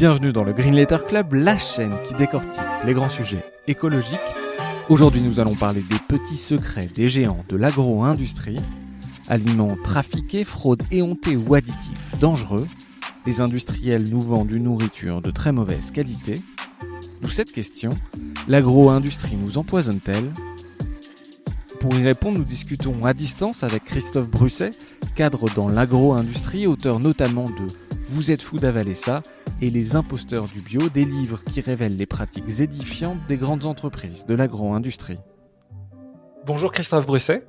Bienvenue dans le Green Letter Club, la chaîne qui décortique les grands sujets écologiques. Aujourd'hui, nous allons parler des petits secrets des géants de l'agro-industrie, aliments trafiqués, fraudes éhontées ou additifs dangereux. Les industriels nous vendent une nourriture de très mauvaise qualité. D'où cette question l'agro-industrie nous empoisonne-t-elle? Pour y répondre, nous discutons à distance avec Christophe Brusset, cadre dans l'agro-industrie, auteur notamment de Vous êtes fou d'avaler ça et Les imposteurs du bio, des livres qui révèlent les pratiques édifiantes des grandes entreprises de l'agro-industrie. Bonjour Christophe Brusset.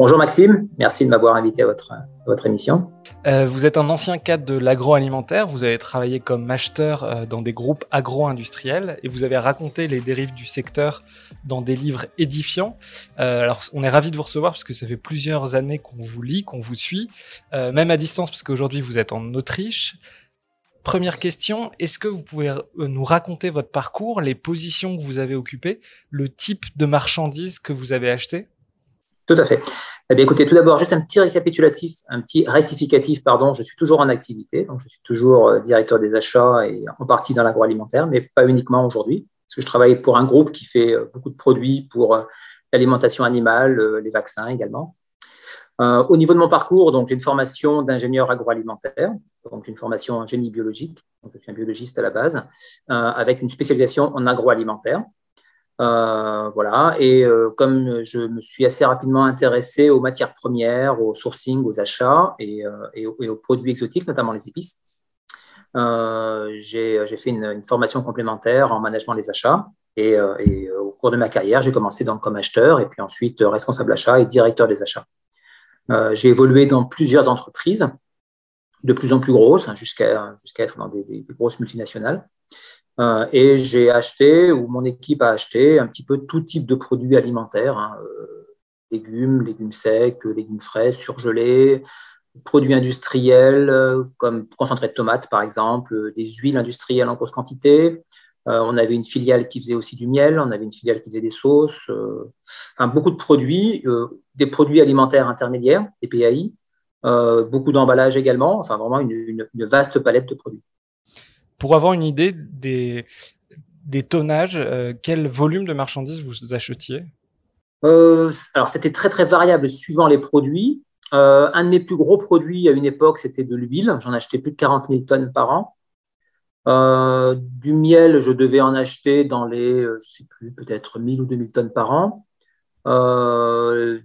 Bonjour Maxime, merci de m'avoir invité à votre, votre émission. Euh, vous êtes un ancien cadre de l'agroalimentaire, vous avez travaillé comme acheteur euh, dans des groupes agro-industriels et vous avez raconté les dérives du secteur dans des livres édifiants. Euh, alors on est ravi de vous recevoir parce que ça fait plusieurs années qu'on vous lit, qu'on vous suit, même à distance parce qu'aujourd'hui vous êtes en Autriche. Première question, est-ce que vous pouvez euh, nous raconter votre parcours, les positions que vous avez occupées, le type de marchandises que vous avez acheté Tout à fait. Eh bien, écoutez, tout d'abord, juste un petit récapitulatif, un petit rectificatif, pardon. Je suis toujours en activité, donc je suis toujours euh, directeur des achats et en partie dans l'agroalimentaire, mais pas uniquement aujourd'hui, parce que je travaille pour un groupe qui fait euh, beaucoup de produits pour l'alimentation animale, les vaccins également. Euh, au niveau de mon parcours, donc j'ai une formation d'ingénieur agroalimentaire, donc une formation en génie biologique, donc je suis un biologiste à la base, euh, avec une spécialisation en agroalimentaire. Euh, voilà, et comme je me suis assez rapidement intéressé aux matières premières, au sourcing, aux achats et, aux, produits exotiques, notamment les épices, j'ai fait une, formation complémentaire en management des achats. Et, au cours de ma carrière, j'ai commencé comme acheteur et puis ensuite responsable achat et directeur des achats. Euh, j'ai évolué dans plusieurs entreprises, de plus en plus grosses, hein, jusqu'à être dans des, grosses multinationales. Euh, et j'ai acheté, ou mon équipe a acheté, un petit peu tout type de produits alimentaires, hein, euh, légumes, légumes secs, légumes frais, surgelés, produits industriels comme concentré de tomates par exemple, des huiles industrielles en grosse quantité, euh, on avait une filiale qui faisait aussi du miel, on avait une filiale qui faisait des sauces, euh, enfin, beaucoup de produits, euh, des produits alimentaires intermédiaires, des PAI, beaucoup d'emballages également, enfin vraiment une, vaste palette de produits. Pour avoir une idée des, des tonnages, quel volume de marchandises vous achetiez? Alors c'était très très variable suivant les produits. un de mes plus gros produits à une époque, c'était de l'huile. J'en achetais plus de 40 000 tonnes par an. Euh, du miel, je devais en acheter dans les, euh, je sais plus, peut-être 1000 ou 2000 tonnes par an. Euh,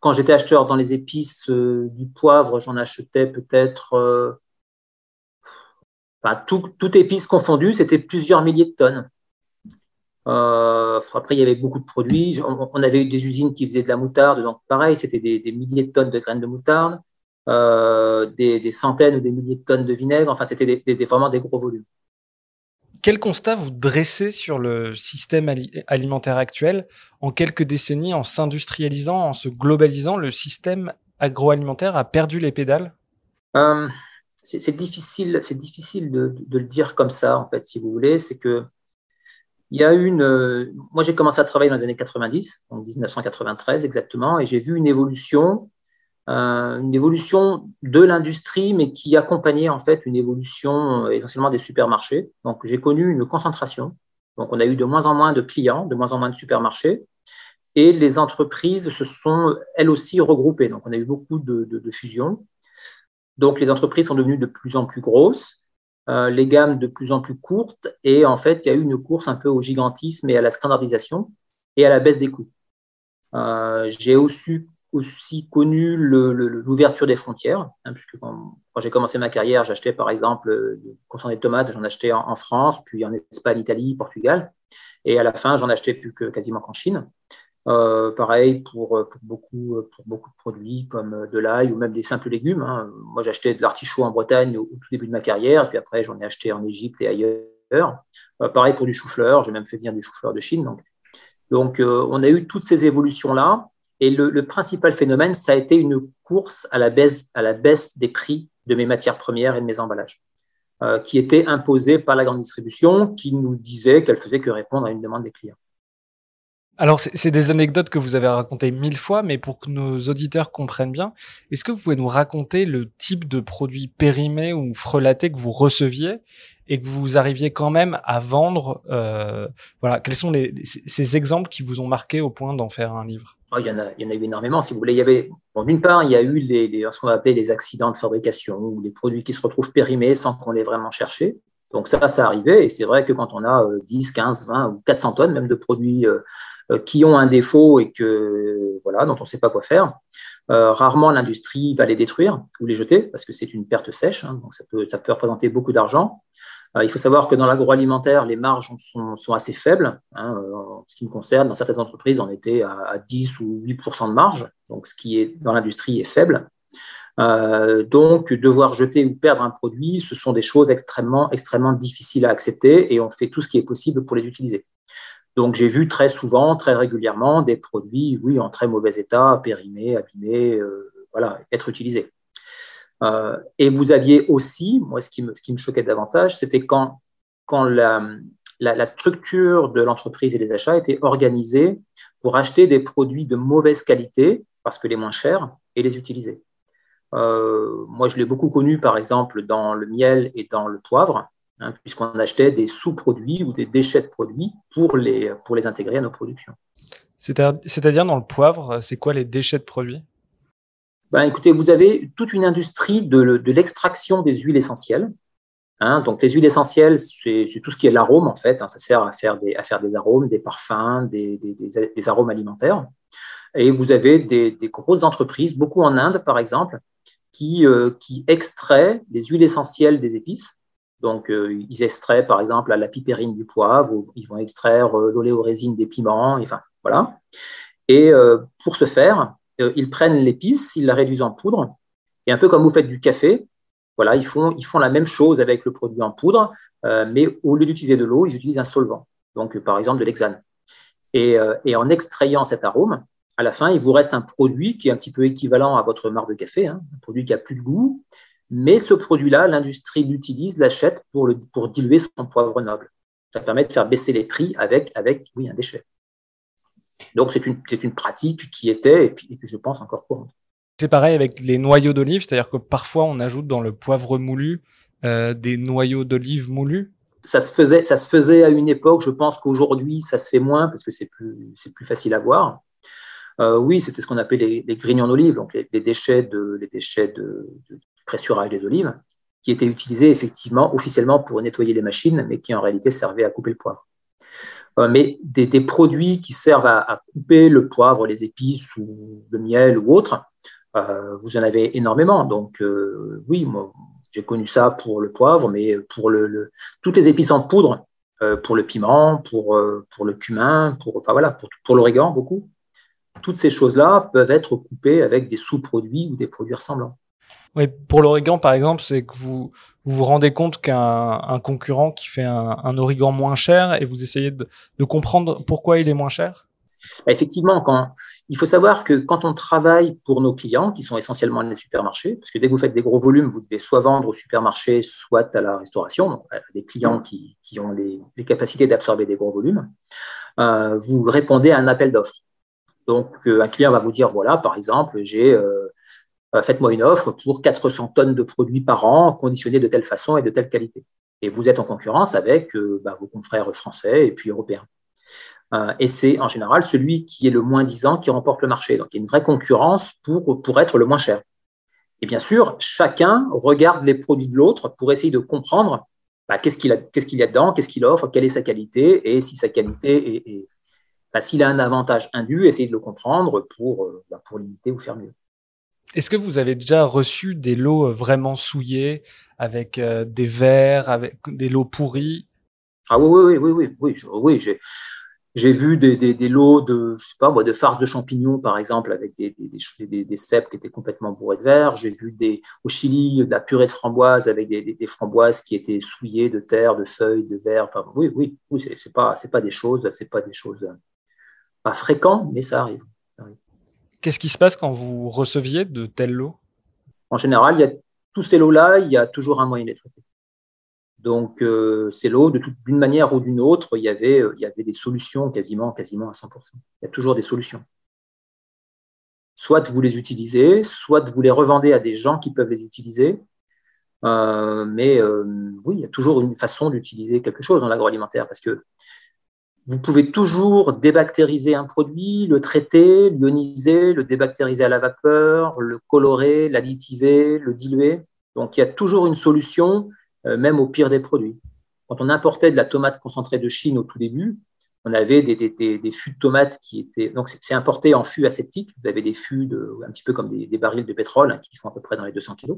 quand j'étais acheteur dans les épices, du poivre, j'en achetais peut-être, enfin, tout, tout épice confondu, c'était plusieurs milliers de tonnes. après, il y avait beaucoup de produits. On, avait eu des usines qui faisaient de la moutarde, donc pareil, c'était des, milliers de tonnes de graines de moutarde. des, centaines ou des milliers de tonnes de vinaigre. Enfin, c'était vraiment des gros volumes. Quel constat vous dressez sur le système alimentaire actuel En quelques décennies, en s'industrialisant, en se globalisant, le système agroalimentaire a perdu les pédales? Euh, C'est difficile, c'est difficile de, le dire comme ça, en fait, si vous voulez. C'est que il y a une. Euh, moi, j'ai commencé à travailler dans les années 90, en 1993 exactement, et j'ai vu une évolution euh, une évolution de l'industrie, mais qui accompagnait en fait une évolution euh, essentiellement des supermarchés. Donc j'ai connu une concentration. Donc on a eu de moins en moins de clients, de moins en moins de supermarchés, et les entreprises se sont elles aussi regroupées. Donc on a eu beaucoup de, fusions. Donc les entreprises sont devenues de plus en plus grosses, euh, les gammes de plus en plus courtes, et en fait il y a eu une course un peu au gigantisme et à la standardisation et à la baisse des coûts. j'ai aussi connu l'ouverture des frontières, hein, puisque quand, j'ai commencé ma carrière, j'achetais par exemple, euh, concernant tomates, j'en achetais en, France, puis en Espagne, Italie, Portugal, et à la fin, j'en achetais plus quasiment qu'en Chine. Pareil pour, beaucoup, pour beaucoup de produits comme de l'ail ou même des simples légumes. Hein. Moi, j'achetais de l'artichaut en Bretagne au, tout début de ma carrière, puis après, j'en ai acheté en Égypte et ailleurs. pareil pour du chou-fleur, j'ai même fait venir du chou-fleur de Chine. Donc, on a eu toutes ces évolutions-là. Et le, principal phénomène, ça a été une course à la baisse, à la baisse des prix de mes matières premières et de mes emballages, euh, qui était imposée par la grande distribution, qui nous disait qu'elle faisait que répondre à une demande des clients. Alors, c'est des anecdotes que vous avez racontées mille fois, mais pour que nos auditeurs comprennent bien, est-ce que vous pouvez nous raconter le type de produit périmé ou frelaté que vous receviez et que vous arriviez quand même à vendre euh, Voilà, quels sont les, ces exemples qui vous ont marqué au point d'en faire un livre? Oh, il, y en a, il y en a eu énormément, si vous voulez. Il y avait, bon, d'une part, il y a eu les, ce qu'on va appeler les accidents de fabrication ou les produits qui se retrouvent périmés sans qu'on les vraiment cherché. Donc ça, ça arrivait. Et c'est vrai que quand on a 10, 15, 20 ou 400 tonnes même de produits euh, qui ont un défaut et que voilà, dont on ne sait pas quoi faire, euh, rarement l'industrie va les détruire ou les jeter parce que c'est une perte sèche. Hein, donc ça peut, ça peut représenter beaucoup d'argent. Euh, il faut savoir que dans l'agroalimentaire, les marges sont, assez faibles. Hein, euh, en ce qui me concerne, dans certaines entreprises, on était à, 10 ou 8 de marge, donc ce qui est dans l'industrie est faible. Euh, donc, devoir jeter ou perdre un produit, ce sont des choses extrêmement, extrêmement difficiles à accepter et on fait tout ce qui est possible pour les utiliser. Donc, j'ai vu très souvent, très régulièrement, des produits, oui, en très mauvais état, périmés, abîmés, voilà, être utilisés. Euh, et vous aviez aussi, moi, ce qui me, choquait davantage, c'était quand, quand la, la, structure de l'entreprise et des achats était organisée pour acheter des produits de mauvaise qualité, parce que les moins chers, et les utiliser. Euh, moi, je l'ai beaucoup connu, par exemple, dans le miel et dans le poivre, hein, puisqu'on achetait des sous-produits ou des déchets de produits pour les, pour les intégrer à nos productions. C'est-à-dire, dans le poivre, c'est quoi les déchets de produits? Ben, écoutez, vous avez toute une industrie de, l'extraction des huiles essentielles. Hein. donc, les huiles essentielles, c'est tout ce qui est l'arôme, en fait. Hein. ça sert à faire, des, à faire des arômes, des parfums, des, des, arômes alimentaires. Et vous avez des, grosses entreprises, beaucoup en Inde, par exemple, qui, euh, qui extraient les huiles essentielles des épices. Donc, euh, ils extraient, par exemple, la pipérine du poivre, ils vont extraire euh, l'oléorésine des piments, enfin, voilà. Et pour ce faire, euh, ils prennent l'épice, ils la réduisent en poudre, et un peu comme vous faites du café, voilà, ils font, ils font la même chose avec le produit en poudre, euh, mais au lieu d'utiliser de l'eau, ils utilisent un solvant, donc par exemple de l'hexane. Et, euh, en extrayant cet arôme, à la fin, il vous reste un produit qui est un petit peu équivalent à votre marque de café, hein, un produit qui a plus de goût, mais ce produit-là, l'industrie l'utilise, l'achète pour, le, pour diluer son poivre noble. Ça permet de faire baisser les prix avec, avec oui, un déchet. Donc c'est une, une, pratique qui était et, puis, que je pense encore courante. C'est pareil avec les noyaux d'olive, c'est-à-dire que parfois on ajoute dans le poivre moulu euh, des noyaux d'olive moulus. Ça se, faisait, ça se faisait à une époque, je pense qu'aujourd'hui ça se fait moins parce que c'est plus, plus facile à voir. Euh, oui, c'était ce qu'on appelait les, les grignons d'olive, donc les, déchets, de, les déchets de, de, pressurage des olives, qui étaient utilisés effectivement officiellement pour nettoyer les machines, mais qui en réalité servaient à couper le poivre. Euh, mais des, produits qui servent à, couper le poivre, les épices ou le miel ou autre, euh, vous en avez énormément. Donc euh, oui, j'ai connu ça pour le poivre, mais pour toutes les épices en poudre, pour le piment, pour, le cumin, pour, enfin voilà, pour l'origan, beaucoup. Toutes ces choses-là peuvent être coupées avec des sous-produits ou des produits ressemblants. Pour l'origan, par exemple, c'est que vous, vous rendez compte qu'un concurrent qui fait un, origan moins cher et vous essayez de, comprendre pourquoi il est moins cher? Bah, Effectivement, il faut savoir que quand on travaille pour nos clients, qui sont essentiellement les supermarchés, parce que dès que vous faites des gros volumes, vous devez soit vendre au supermarché, soit à la restauration, donc à des clients qui, ont les, capacités d'absorber des gros volumes, euh, vous répondez à un appel d'offres. Donc, euh, un client va vous dire, voilà, par exemple, j'ai... Euh, euh, faites-moi une offre pour 400 tonnes de produits par an, conditionnés de telle façon et de telle qualité. Et vous êtes en concurrence avec euh, bah, vos confrères français et puis européens. Euh, et c'est en général celui qui est le moins disant qui remporte le marché. Donc il y a une vraie concurrence pour, pour être le moins cher. Et bien sûr, chacun regarde les produits de l'autre pour essayer de comprendre bah, qu'est-ce qu'il qu y a dedans, qu'est-ce qu'il offre, quelle est sa qualité, et si sa qualité est, bah, s'il a un avantage indu, essayer de le comprendre pour, pour limiter ou faire mieux. Est-ce que vous avez déjà reçu des lots euh, vraiment souillés avec euh, des verres, avec des lots pourris? Ah oui, oui, oui, oui, oui, oui, J'ai vu des, des, lots de, je sais pas, de farce de champignons, par exemple, avec des, des, cèpes qui étaient complètement bourrés de verre. J'ai vu des, au Chili de la purée de framboises avec des, framboises qui étaient souillées de terre, de feuilles, de verre. Enfin, oui, oui, oui c'est pas, des choses, c'est pas des choses pas fréquentes, mais ça arrive. Qu'est-ce qui se passe quand vous receviez de tels lots? En général, il y a tous ces lots-là, il y a toujours un moyen de les traiter. Donc, euh, ces lots, d'une manière ou d'une autre, il y, avait, euh, il y avait des solutions quasiment, quasiment à 100%. Il y a toujours des solutions. Soit vous les utilisez, soit vous les revendez à des gens qui peuvent les utiliser. Euh, mais oui, il y a toujours une façon d'utiliser quelque chose dans l'agroalimentaire parce que vous pouvez toujours débactériser un produit, le traiter, l'ioniser, le débactériser à la vapeur, le colorer, l'additiver, le diluer. Donc il y a toujours une solution euh, même au pire des produits. Quand on importait de la tomate concentrée de Chine au tout début, on avait des, fûts de tomates qui étaient. Donc, c'est importé en fûts aseptiques. Vous avez des fûts un petit peu comme des, barils de pétrole hein, qui font à peu près dans les 200 kg.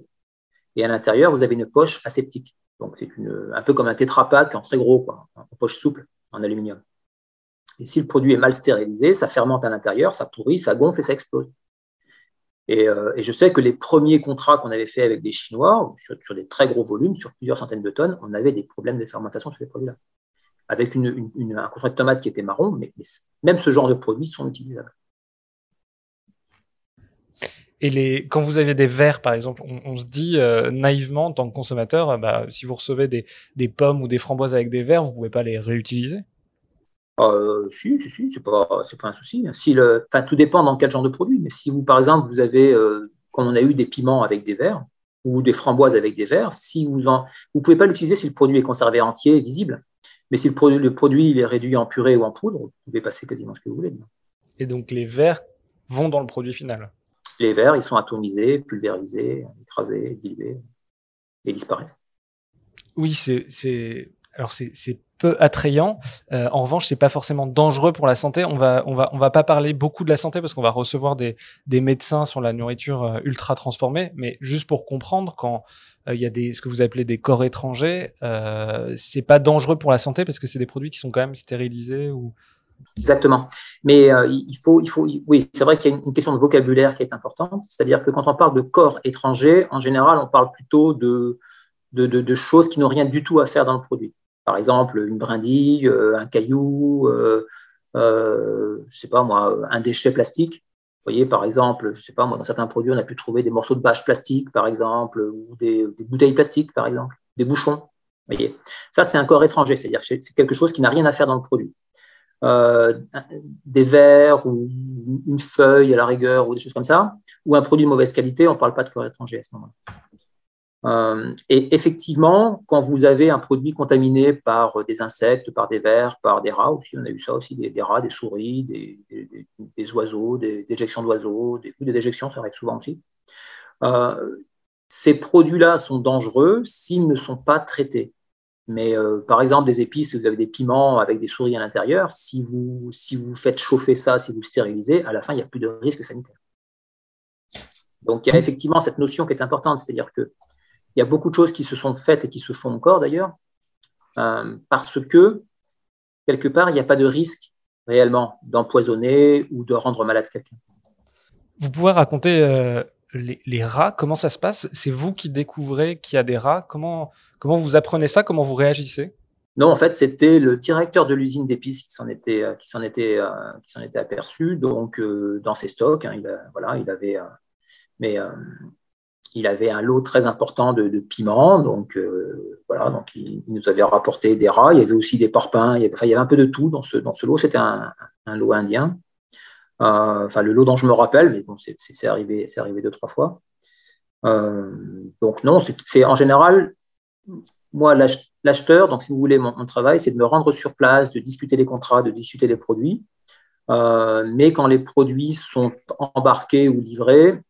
Et à l'intérieur, vous avez une poche aseptique. Donc, c'est un peu comme un tétrapac en très gros, en poche souple en aluminium. Et si le produit est mal stérilisé, ça fermente à l'intérieur, ça pourrit, ça gonfle et ça explose. Euh, et, je sais que les premiers contrats qu'on avait fait avec des Chinois, sur, des très gros volumes, sur plusieurs centaines de tonnes, on avait des problèmes de fermentation sur ces produits-là. Avec une, un contrat de tomate qui était marron, mais, même ce genre de produits sont utilisables. Et les, quand vous avez des verres, par exemple, on, se dit euh, naïvement, en tant que consommateur, euh, bah, si vous recevez des, des, pommes ou des framboises avec des verres, vous ne pouvez pas les réutiliser? Euh, si, si, si, c'est pas, c'est pas un souci. Si le, enfin, tout dépend dans quel genre de produit. Mais si vous, par exemple, vous avez, euh, quand on a eu des piments avec des verres ou des framboises avec des verres, si vous en, vous pouvez pas l'utiliser si le produit est conservé entier, visible. Mais si le produit, le produit il est réduit en purée ou en poudre, vous pouvez passer quasiment ce que vous voulez. Et donc les verres vont dans le produit final. Les verres, ils sont atomisés, pulvérisés, écrasés, dilués et disparaissent. Oui, c'est, c'est, alors c'est, peu attrayant. Euh, en revanche, c'est pas forcément dangereux pour la santé. On va, on va, on va pas parler beaucoup de la santé parce qu'on va recevoir des, des médecins sur la nourriture euh, ultra transformée. Mais juste pour comprendre, quand euh, il y a des, ce que vous appelez des corps étrangers, euh, c'est pas dangereux pour la santé parce que c'est des produits qui sont quand même stérilisés ou. Exactement. Mais il faut, il faut, oui, c'est vrai qu'il y a une question de vocabulaire qui est importante. C'est-à-dire que quand on parle de corps étrangers, en général, on parle plutôt de, de, de choses qui n'ont rien du tout à faire dans le produit. Par exemple, une brindille, euh, un caillou, euh, euh, je sais pas moi, un déchet plastique. Vous voyez, par exemple, je sais pas moi, dans certains produits, on a pu trouver des morceaux de bâche plastique, par exemple, ou des, bouteilles plastiques, par exemple, des bouchons. Voyez, ça c'est un corps étranger, c'est-à-dire que c'est quelque chose qui n'a rien à faire dans le produit. des verres ou une feuille à la rigueur ou des choses comme ça, ou un produit de mauvaise qualité, on ne parle pas de corps étranger à ce moment-là. Euh, et effectivement, quand vous avez un produit contaminé par des insectes, par des vers, par des rats aussi, on a eu ça aussi, des, rats, des souris, des, oiseaux, des déjections d'oiseaux, des, des déjections, ça arrive souvent aussi. Euh, ces produits-là sont dangereux s'ils ne sont pas traités. Mais euh, par exemple, des épices, si vous avez des piments avec des souris à l'intérieur, si vous, si vous faites chauffer ça, si vous le stérilisez, à la fin, il n'y a plus de risque sanitaire. Donc il y a effectivement cette notion qui est importante, c'est-à-dire que il y a beaucoup de choses qui se sont faites et qui se font encore d'ailleurs, euh, parce que quelque part, il n'y a pas de risque réellement d'empoisonner ou de rendre malade quelqu'un. Vous pouvez raconter euh, les, rats, comment ça se passe? C'est vous qui découvrez qu'il y a des rats comment, comment vous apprenez ça? Comment vous réagissez? Non, en fait, c'était le directeur de l'usine d'épices qui s'en était, euh, qui s'en était, qui s'en était aperçu. Donc, dans ses stocks, hein, il, voilà, il avait, mais il avait un lot très important de, piments, donc euh, voilà, donc il, nous avait rapporté des rats. Il y avait aussi des parpaings. Il y avait, il y avait un peu de tout dans ce dans ce lot. C'était un, lot indien. Euh, enfin, le lot dont je me rappelle, mais bon, c'est arrivé, arrivé deux trois fois. Euh, donc non, c'est en général moi l'acheteur. Donc si vous voulez, mon, travail, c'est de me rendre sur place, de discuter les contrats, de discuter les produits. mais quand les produits sont embarqués ou livrés,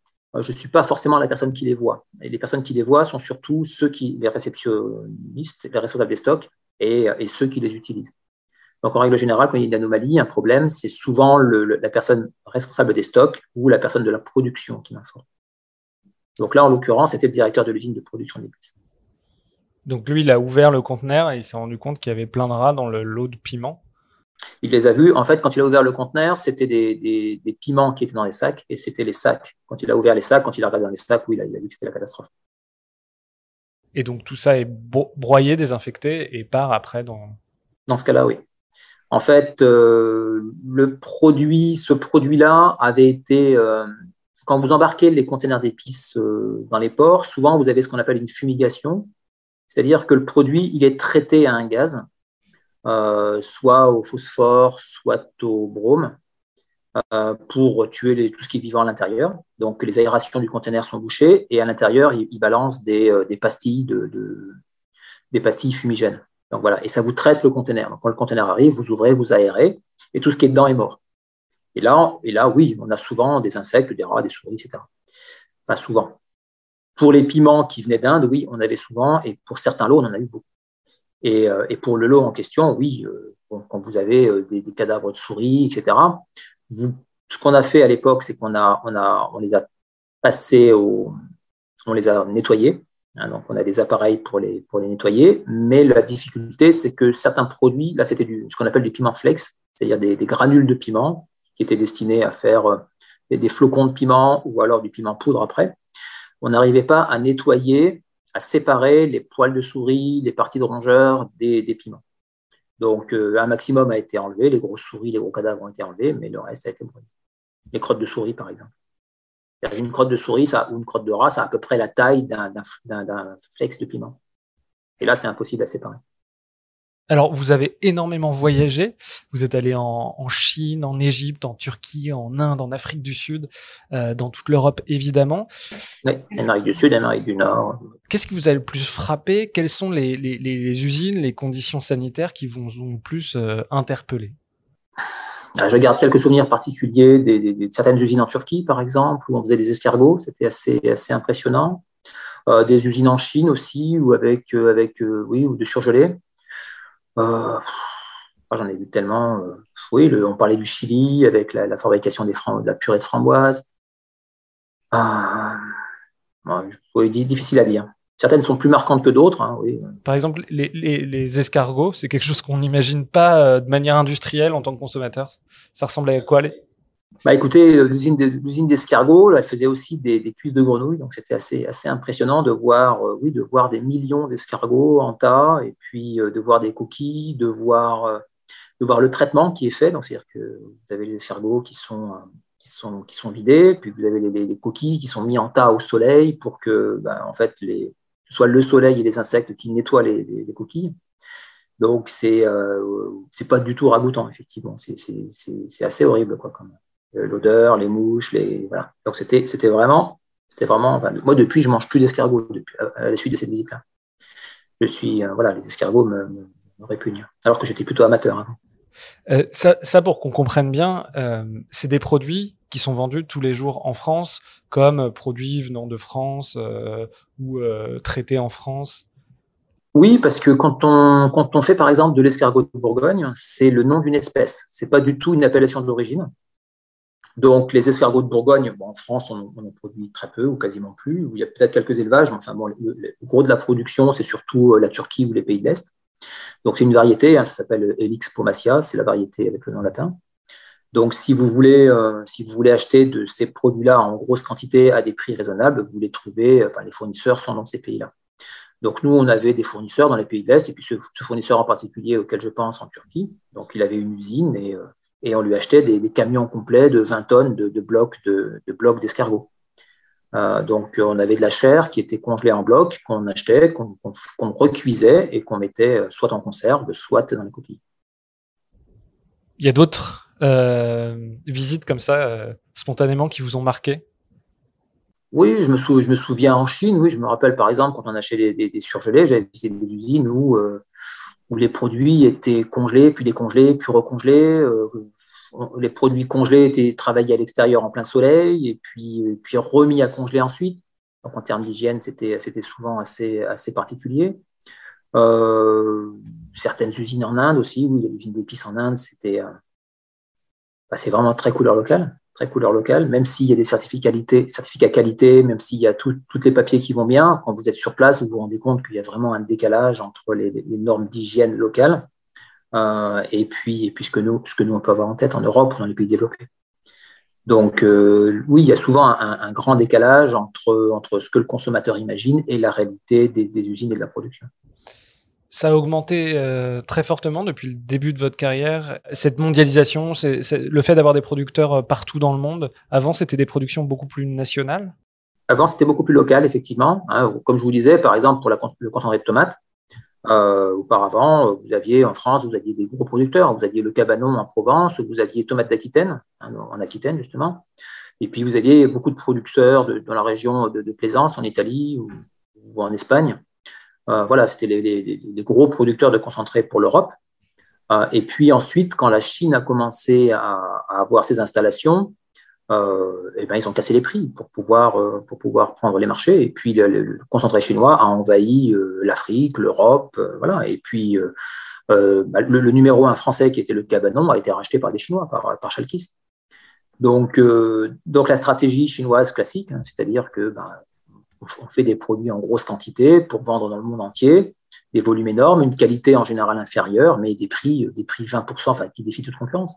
je ne suis pas forcément la personne qui les voit. Et les personnes qui les voient sont surtout ceux qui, les réceptionnistes, les responsables des stocks et, ceux qui les utilisent. Donc, en règle générale, quand il y a une anomalie, un problème, c'est souvent la personne responsable des stocks ou la personne de la production qui m'informe. Donc là, en l'occurrence, c'était le directeur de l'usine de production d'épices. Donc lui, il a ouvert le conteneur et il s'est rendu compte qu'il y avait plein de rats dans le lot de piment. Il les a vus. En fait, quand il a ouvert le conteneur, c'était des, piments qui étaient dans les sacs et c'était les sacs. Quand il a ouvert les sacs, quand il a regardé dans les sacs, oui, il a, il a vu que c'était la catastrophe. Et donc tout ça est broyé, désinfecté et part après dans. Dans ce cas-là, oui. En fait, euh, le produit, ce produit-là avait été. Euh, quand vous embarquez les containers d'épices euh, dans les ports, souvent vous avez ce qu'on appelle une fumigation, c'est-à-dire que le produit il est traité à un gaz, soit au phosphore, soit au brome, pour tuer tout ce qui est vivant à l'intérieur. Donc les aérations du conteneur sont bouchées et à l'intérieur il, balance des, pastilles des pastilles fumigènes. Donc voilà, et ça vous traite le conteneur. Donc quand le conteneur arrive, vous ouvrez, vous aérez, et tout ce qui est dedans est mort. Et là, et là, oui, on a souvent des insectes, des rats, des souris, etc. Enfin, souvent. Pour les piments qui venaient d'Inde, oui, on avait souvent, et pour certains lots, on en a eu beaucoup. Et, euh, pour le lot en question, oui, euh, quand vous avez euh, des, cadavres de souris, etc., ce qu'on a fait à l'époque, c'est qu'on les a passés on les a nettoyés, Hein, donc, on a des appareils pour les, nettoyer, mais la difficulté, c'est que certains produits, là, c'était ce qu'on appelle du piment flex, c'est-à-dire des, granules de piment qui étaient destinés à faire euh, des, flocons de piment ou alors du piment poudre après. On n'arrivait pas à nettoyer, à séparer les poils de souris, les parties de rongeurs des, piments. Donc, euh, un maximum a été enlevé, les grosses souris, les gros cadavres ont été enlevés, mais le reste a été brûlé. Les crottes de souris, par exemple. Une crotte de souris ou une crotte de rat, ça a à peu près la taille d'un flex de piment. Et là, c'est impossible à séparer. Alors, vous avez énormément voyagé. Vous êtes allé en, Chine, en Égypte, en Turquie, en Inde, en Afrique du Sud, euh, dans toute l'Europe, évidemment. Oui, Amérique du Sud, Amérique du Nord. Qu'est-ce qui vous a le plus frappé? Quelles sont les, usines, les conditions sanitaires qui vous ont le plus euh, interpellé? Ah, je garde quelques souvenirs particuliers de certaines usines en Turquie, par exemple, où on faisait des escargots, c'était assez, assez impressionnant. Euh, des usines en Chine aussi, ou avec, avec oui, ou de surgelés. Ah, j'en ai vu tellement. oui, on parlait du Chili avec la, fabrication de la purée de framboise. Ah, difficile à dire. Certaines sont plus marquantes que d'autres. Hein, oui. Par exemple, les, escargots, c'est quelque chose qu'on n'imagine pas euh, de manière industrielle en tant que consommateur. Ça ressemblait à quoi les... bah, Écoutez, euh, l'usine d'escargots, elle faisait aussi des, cuisses de grenouilles, donc c'était assez, assez impressionnant de voir, euh, oui, de voir des millions d'escargots en tas, et puis de voir des coquilles, de voir, de voir le traitement qui est fait. Donc, c'est-à-dire que vous avez les escargots qui sont qui sont, qui sont vidés, puis vous avez les, coquilles qui sont mis en tas au soleil pour que, ben, en fait, les, soit le soleil et les insectes qui nettoient les, coquilles. Donc, c'est euh, c'est pas du tout ragoûtant, effectivement. C'est assez horrible, quoi, comme euh, l'odeur, les mouches, les voilà. Donc, c'était c'était vraiment, c'était vraiment. moi, depuis, je mange plus d'escargots à, la suite de cette visite-là. Je suis, euh, voilà, les escargots me, me, répugnent, alors que j'étais plutôt amateur avant. Euh, ça, ça, pour qu'on comprenne bien, c'est des produits qui sont vendus tous les jours en France comme produits venant de France euh, ou euh, traités en France Oui, parce que quand on, quand on fait par exemple de l'escargot de Bourgogne, c'est le nom d'une espèce, c'est pas du tout une appellation d'origine. Donc les escargots de Bourgogne, en France, on, en produit très peu ou quasiment plus, il y a peut-être quelques élevages, mais enfin bon, le, gros de la production, c'est surtout euh, la Turquie ou les pays de l'Est. Donc c'est une variété, hein, ça s'appelle Helix pomacia, c'est la variété avec le nom latin. Donc, si vous voulez, euh, si vous voulez acheter de ces produits-là en grosse quantité à des prix raisonnables, vous les trouvez, enfin, les fournisseurs sont dans ces pays-là. Donc, nous, on avait des fournisseurs dans les pays de l'Est, et puis ce, fournisseur en particulier auquel je pense en Turquie. Donc, il avait une usine et, euh, et on lui achetait des, camions complets de 20 tonnes de, blocs de, blocs d'escargots. Euh, donc, on avait de la chair qui était congelée en blocs, qu'on achetait, qu'on recuisait et qu'on mettait soit en conserve, soit dans les coquilles. Il y a d'autres euh, visites comme ça, euh, spontanément, qui vous ont marqué? Oui, je me, je me, souviens en Chine, oui, je me rappelle par exemple quand on achetait des, des, surgelés, j'avais visité des usines où, euh, où les produits étaient congelés, puis décongelés, puis recongelés. Les produits congelés étaient travaillés à l'extérieur en plein soleil et puis, remis à congeler ensuite. Donc en termes d'hygiène, c'était souvent assez, particulier. certaines usines en Inde aussi, oui, l'usine d'épices en Inde, c'était bah, c'est vraiment très couleur locale, très couleur locale, même s'il y a des certificats qualité, qualité même s'il y a tous les papiers qui vont bien, quand vous êtes sur place, vous vous rendez compte qu'il y a vraiment un décalage entre les, normes d'hygiène locales. Et puis, et puis ce, que nous, ce que nous, on peut avoir en tête en Europe ou dans les pays développés. Donc oui, il y a souvent un, grand décalage entre, entre ce que le consommateur imagine et la réalité des usines et de la production ça a augmenté euh, très fortement depuis le début de votre carrière. Cette mondialisation, c'est, le fait d'avoir des producteurs euh, partout dans le monde. Avant, c'était des productions beaucoup plus nationales? Avant, c'était beaucoup plus local, effectivement. Hein. comme je vous disais, par exemple, pour la, le concentré de tomates, euh, auparavant, vous aviez en France, vous aviez des gros producteurs. Vous aviez le Cabanon en Provence, vous aviez Tomates d'Aquitaine, hein, en Aquitaine, justement. Et puis, vous aviez beaucoup de producteurs dans la région de, Plaisance, en Italie ou en Espagne. Euh, voilà, c'était les, gros producteurs de concentré pour l'Europe. Euh, et puis ensuite, quand la Chine a commencé à, avoir ses installations, euh, eh ben, ils ont cassé les prix pour pouvoir, pour pouvoir prendre les marchés. Et puis le, concentré chinois a envahi l'Afrique, l'Europe, voilà. Et puis bah, le, numéro un français qui était le Cabanon a été racheté par des Chinois, par, par Chalkis. Donc, donc la stratégie chinoise classique, hein, c'est-à-dire que ben, on fait des produits en grosse quantité pour vendre dans le monde entier, des volumes énormes, une qualité en général inférieure, mais des prix, des prix 20%, enfin, qui défient toute concurrence.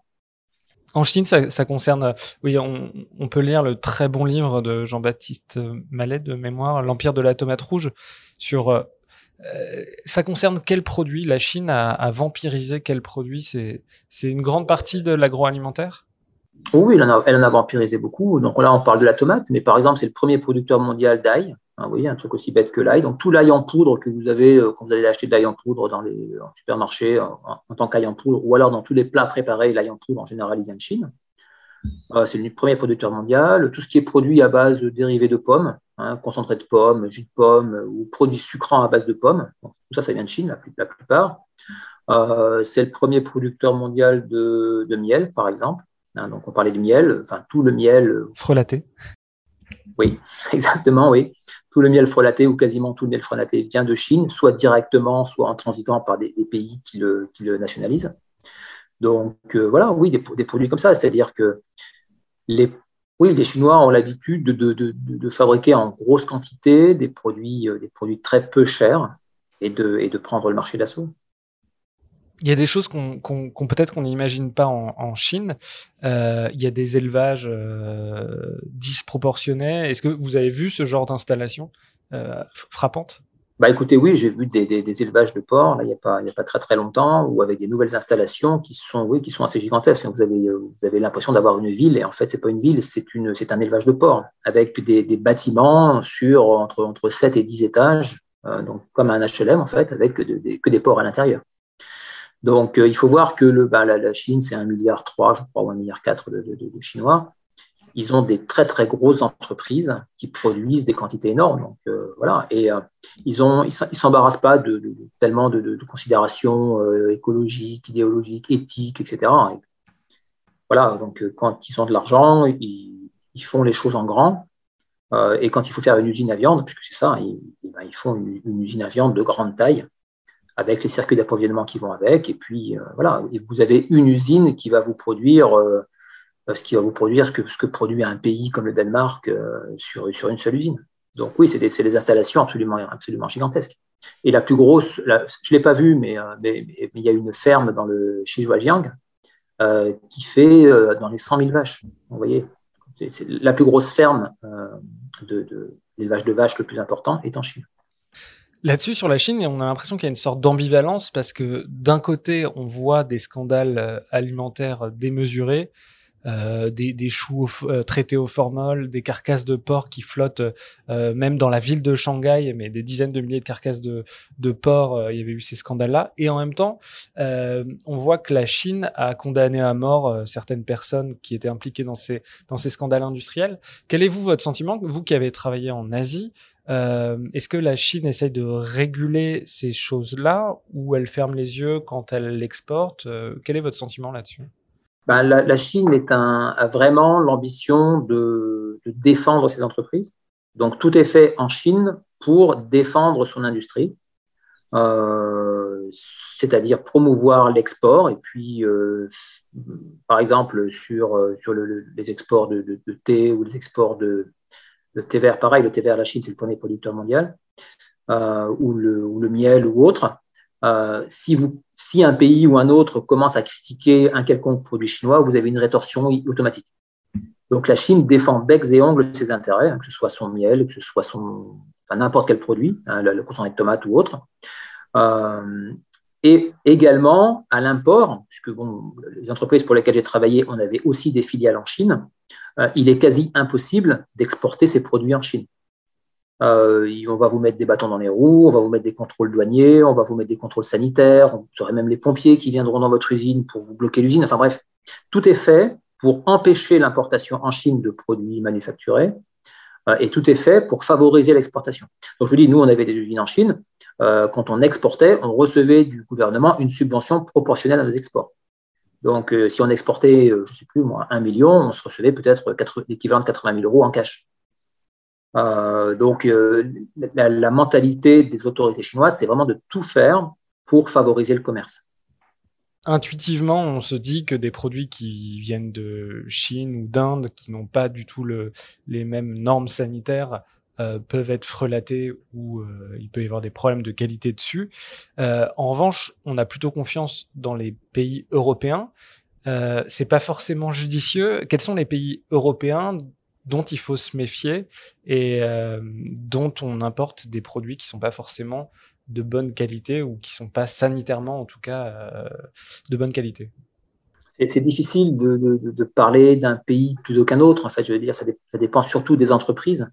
En Chine, ça, concerne, oui, on, peut lire le très bon livre de Jean-Baptiste Mallet de mémoire, L'Empire de la tomate rouge, sur euh, ça concerne quel produit? La Chine a, vampirisé quel produit? C'est une grande partie de l'agroalimentaire? Oui, elle en, a, vampirisé beaucoup. Donc là, on parle de la tomate, mais par exemple, c'est le premier producteur mondial d'ail. Hein, vous voyez, un truc aussi bête que l'ail. Donc tout l'ail en poudre que vous avez euh, quand vous allez acheter de l'ail en poudre dans les supermarchés en, tant qu'ail en poudre, ou alors dans tous les plats préparés, l'ail en poudre, en général, il vient de Chine. Euh, c'est le premier producteur mondial. Tout ce qui est produit à base de dérivés de pommes, hein, concentré de pommes, jus de pommes ou produits sucrants à base de pommes, tout ça, ça vient de Chine, la, plupart. Euh, c'est le premier producteur mondial de miel, par exemple. Hein, donc on parlait du miel, enfin tout le miel. Euh, frelaté. Oui, exactement, oui. Tout le miel frelaté ou quasiment tout le miel frelaté vient de Chine, soit directement, soit en transitant par des, pays qui le, nationalisent. Donc euh, voilà, oui, des, produits comme ça. C'est-à-dire que les, Chinois ont l'habitude de, fabriquer en grosse quantité des produits, euh, des produits très peu chers et de, et de prendre le marché d'assaut il y a des choses qu'on peut-être qu'on n'imagine pas en, Chine. Euh, il y a des élevages euh, disproportionnés. Est-ce que vous avez vu ce genre d'installation euh, frappante? Bah écoutez, oui, j'ai vu des, élevages de porcs, là, il n'y a, pas, très très longtemps, ou avec des nouvelles installations qui sont, oui, qui sont assez gigantesques. Vous avez, l'impression d'avoir une ville, et en fait, ce n'est pas une ville, c'est un élevage de porcs, avec des, bâtiments sur entre, entre 7 et 10 étages, donc comme un HLM, en fait, avec que des porcs à l'intérieur. Donc, euh, il faut voir que le, bah, la, Chine, c'est un milliard 3, je crois, ou un milliard 4 de, Chinois. Ils ont des très, très grosses entreprises qui produisent des quantités énormes. Donc, euh, voilà. Et euh, ils ne ils s'embarrassent pas de, tellement de, considérations écologiques, idéologiques, éthiques, etc. voilà. Donc, quand ils ont de l'argent, ils, font les choses en grand. et quand il faut faire une usine à viande, puisque c'est ça, ils, ben, font une, usine à viande de grande taille avec les circuits d'approvisionnement qui vont avec. Et puis, euh, voilà, vous avez une usine qui va vous produire euh, ce qui va vous produire ce que, produit un pays comme le Danemark euh, sur, sur une seule usine. Donc oui, c'est des, des, installations absolument, absolument gigantesques. Et la plus grosse, je ne l'ai pas vue, mais, mais, il y a une ferme dans le Shijuajiang euh, qui fait dans les 100 000 vaches. Vous voyez, la plus grosse ferme de, de de vaches le plus important est en Chine. Là-dessus, sur la Chine, on a l'impression qu'il y a une sorte d'ambivalence parce que d'un côté, on voit des scandales euh, alimentaires démesurés, euh, des, des, choux euh, traités au formol, des carcasses de porc qui flottent euh, même dans la ville de Shanghai, mais des dizaines de milliers de carcasses de, de porc, il y avait eu ces scandales-là. Et en même temps, on voit que la Chine a condamné à mort certaines personnes qui étaient impliquées dans ces, dans ces scandales industriels. Quel est vous votre sentiment, vous qui avez travaillé en Asie euh, Est-ce que la Chine essaye de réguler ces choses-là ou elle ferme les yeux quand elle l'exporte euh, Quel est votre sentiment là-dessus? Ben, la, Chine est un, a vraiment l'ambition de, défendre ses entreprises. Donc tout est fait en Chine pour défendre son industrie, euh, c'est-à-dire promouvoir l'export et puis, euh, par exemple, sur, euh, les exports de, thé ou les exports de, thé vert, pareil, le thé vert, la Chine, c'est le premier producteur mondial, ou, le, ou, le, miel ou autre. Si, vous, si un pays ou un autre commence à critiquer un quelconque produit chinois, vous avez une rétorsion automatique. Donc la Chine défend becs et ongles ses intérêts, hein, que ce soit son miel, que ce soit son, n'importe quel produit, hein, le, le de tomate ou autre. Euh, et également à l'import, puisque bon, les entreprises pour lesquelles j'ai travaillé, on avait aussi des filiales en Chine, euh, il est quasi impossible d'exporter ces produits en Chine. Euh, on va vous mettre des bâtons dans les roues, on va vous mettre des contrôles douaniers, on va vous mettre des contrôles sanitaires, vous aurez même les pompiers qui viendront dans votre usine pour vous bloquer l'usine. Enfin bref, tout est fait pour empêcher l'importation en Chine de produits manufacturés euh, et tout est fait pour favoriser l'exportation. Donc je vous dis, nous, on avait des usines en Chine. Euh, quand on exportait, on recevait du gouvernement une subvention proportionnelle à nos exports. Donc, si on exportait, je ne sais plus, moi, un million, on se recevait peut-être l'équivalent de 80 000 euros en cash. Donc, la, la, mentalité des autorités chinoises, c'est vraiment de tout faire pour favoriser le commerce intuitivement, on se dit que des produits qui viennent de Chine ou d'Inde, qui n'ont pas du tout les mêmes normes sanitaires, euh, peuvent être frelatés ou euh, il peut y avoir des problèmes de qualité dessus. Euh, en revanche, on a plutôt confiance dans les pays européens. c'est pas forcément judicieux. Quels sont les pays européens dont il faut se méfier et dont on importe des produits qui sont pas forcément de bonne qualité ou qui sont pas sanitairement en tout cas euh, de bonne qualité c'est difficile de, parler d'un pays plutôt qu'un autre. En fait, je veux dire, ça, dépend surtout des entreprises.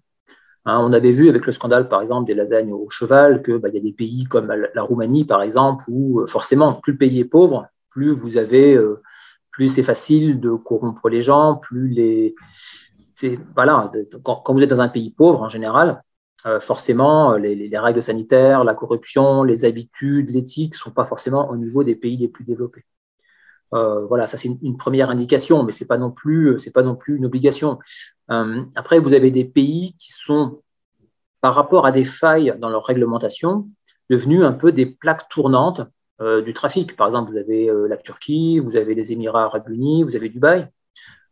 Hein, on avait vu avec le scandale, par exemple, des lasagnes au cheval, que bah, y a des pays comme la, Roumanie, par exemple, où euh, forcément, plus le pays est pauvre, plus vous avez, euh, plus c'est facile de corrompre les gens, plus les, voilà, quand, vous êtes dans un pays pauvre en général, euh, forcément, euh, les, règles sanitaires, la corruption, les habitudes, l'éthique ne sont pas forcément au niveau des pays les plus développés. Euh, voilà, ça c'est une, première indication, mais ce n'est pas, non plus, pas non plus une obligation. après, vous avez des pays qui sont, par rapport à des failles dans leur réglementation, devenus un peu des plaques tournantes du trafic. Par exemple, vous avez la Turquie, vous avez les Émirats arabes unis, vous avez Dubaï.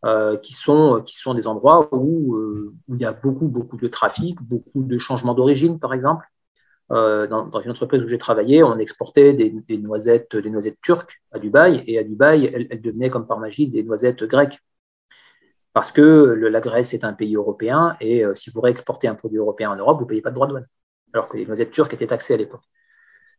Euh, qui, sont, qui sont des endroits où, euh, où, il y a beaucoup, beaucoup de trafic, beaucoup de changements d'origine, par exemple. Euh, dans, une entreprise où j'ai travaillé, on exportait des, noisettes, des noisettes turques à Dubaï, et à Dubaï, elles, devenaient comme par magie des noisettes grecques. Parce que la Grèce est un pays européen, et si vous réexportez un produit européen en Europe, vous ne payez pas de droit de douane, alors que les noisettes turques étaient taxées à l'époque.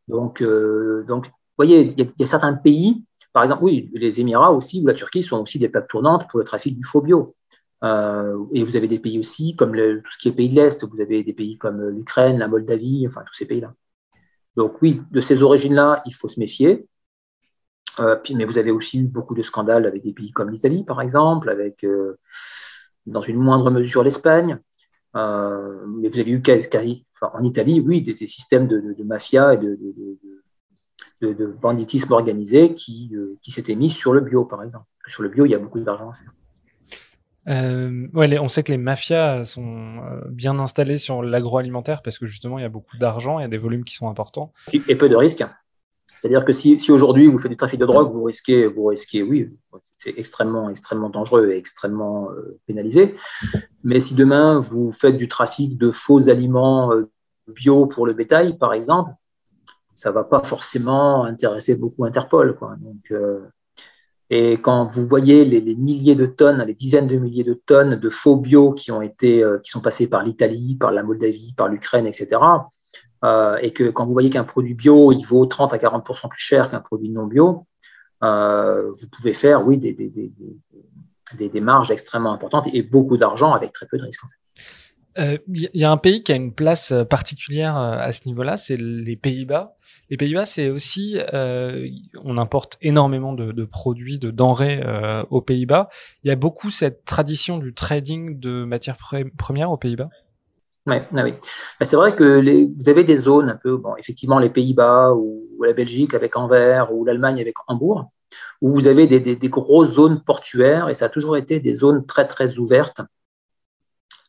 Donc, donc, vous voyez, il y, a certains pays par exemple, oui, les Émirats aussi ou la Turquie sont aussi des plaques tournantes pour le trafic du faux bio. Euh, et vous avez des pays aussi, comme tout ce qui est pays de l'Est, vous avez des pays comme l'Ukraine, la Moldavie, enfin tous ces pays-là. Donc oui, de ces origines-là, il faut se méfier. Euh, mais vous avez aussi eu beaucoup de scandales avec des pays comme l'Italie, par exemple, avec, euh, dans une moindre mesure, l'Espagne. mais vous avez eu en Italie, oui, des, systèmes de, mafia et de, de, banditisme organisé qui, euh, qui s'était mis sur le bio, par exemple. Sur le bio, il y a beaucoup d'argent à faire. Euh, ouais, on sait que les mafias sont euh, bien installées sur l'agroalimentaire parce que justement il y a beaucoup d'argent, il y a des volumes qui sont importants. Et, peu de risques. C'est-à-dire que si, si aujourd'hui vous faites du trafic de drogue, vous risquez, vous risquez oui, c'est extrêmement, extrêmement dangereux et extrêmement pénalisé. Mais si demain vous faites du trafic de faux aliments bio pour le bétail, par exemple, ça va pas forcément intéresser beaucoup Interpol. Quoi. Donc, euh, et quand vous voyez les, milliers de tonnes, les dizaines de milliers de tonnes de faux bio qui ont été, euh, qui sont passés par l'Italie, par la Moldavie, par l'Ukraine, etc. Euh, et que quand vous voyez qu'un produit bio, il vaut 30 à 40% plus cher qu'un produit non bio, vous pouvez faire, oui, des, des, marges extrêmement importantes et beaucoup d'argent avec très peu de risques. Il euh, y a un pays qui a une place euh, particulière euh, à ce niveau-là, c'est les Pays-Bas. Les Pays-Bas, c'est aussi, on importe énormément de, produits, de denrées aux Pays-Bas. Il y a beaucoup cette tradition du trading de matières premières aux Pays-Bas. Ouais, ah oui, c'est vrai que vous avez des zones un peu, bon, effectivement les Pays-Bas ou, la Belgique avec Anvers ou l'Allemagne avec Hambourg, où vous avez des, des grosses zones portuaires et ça a toujours été des zones très très ouvertes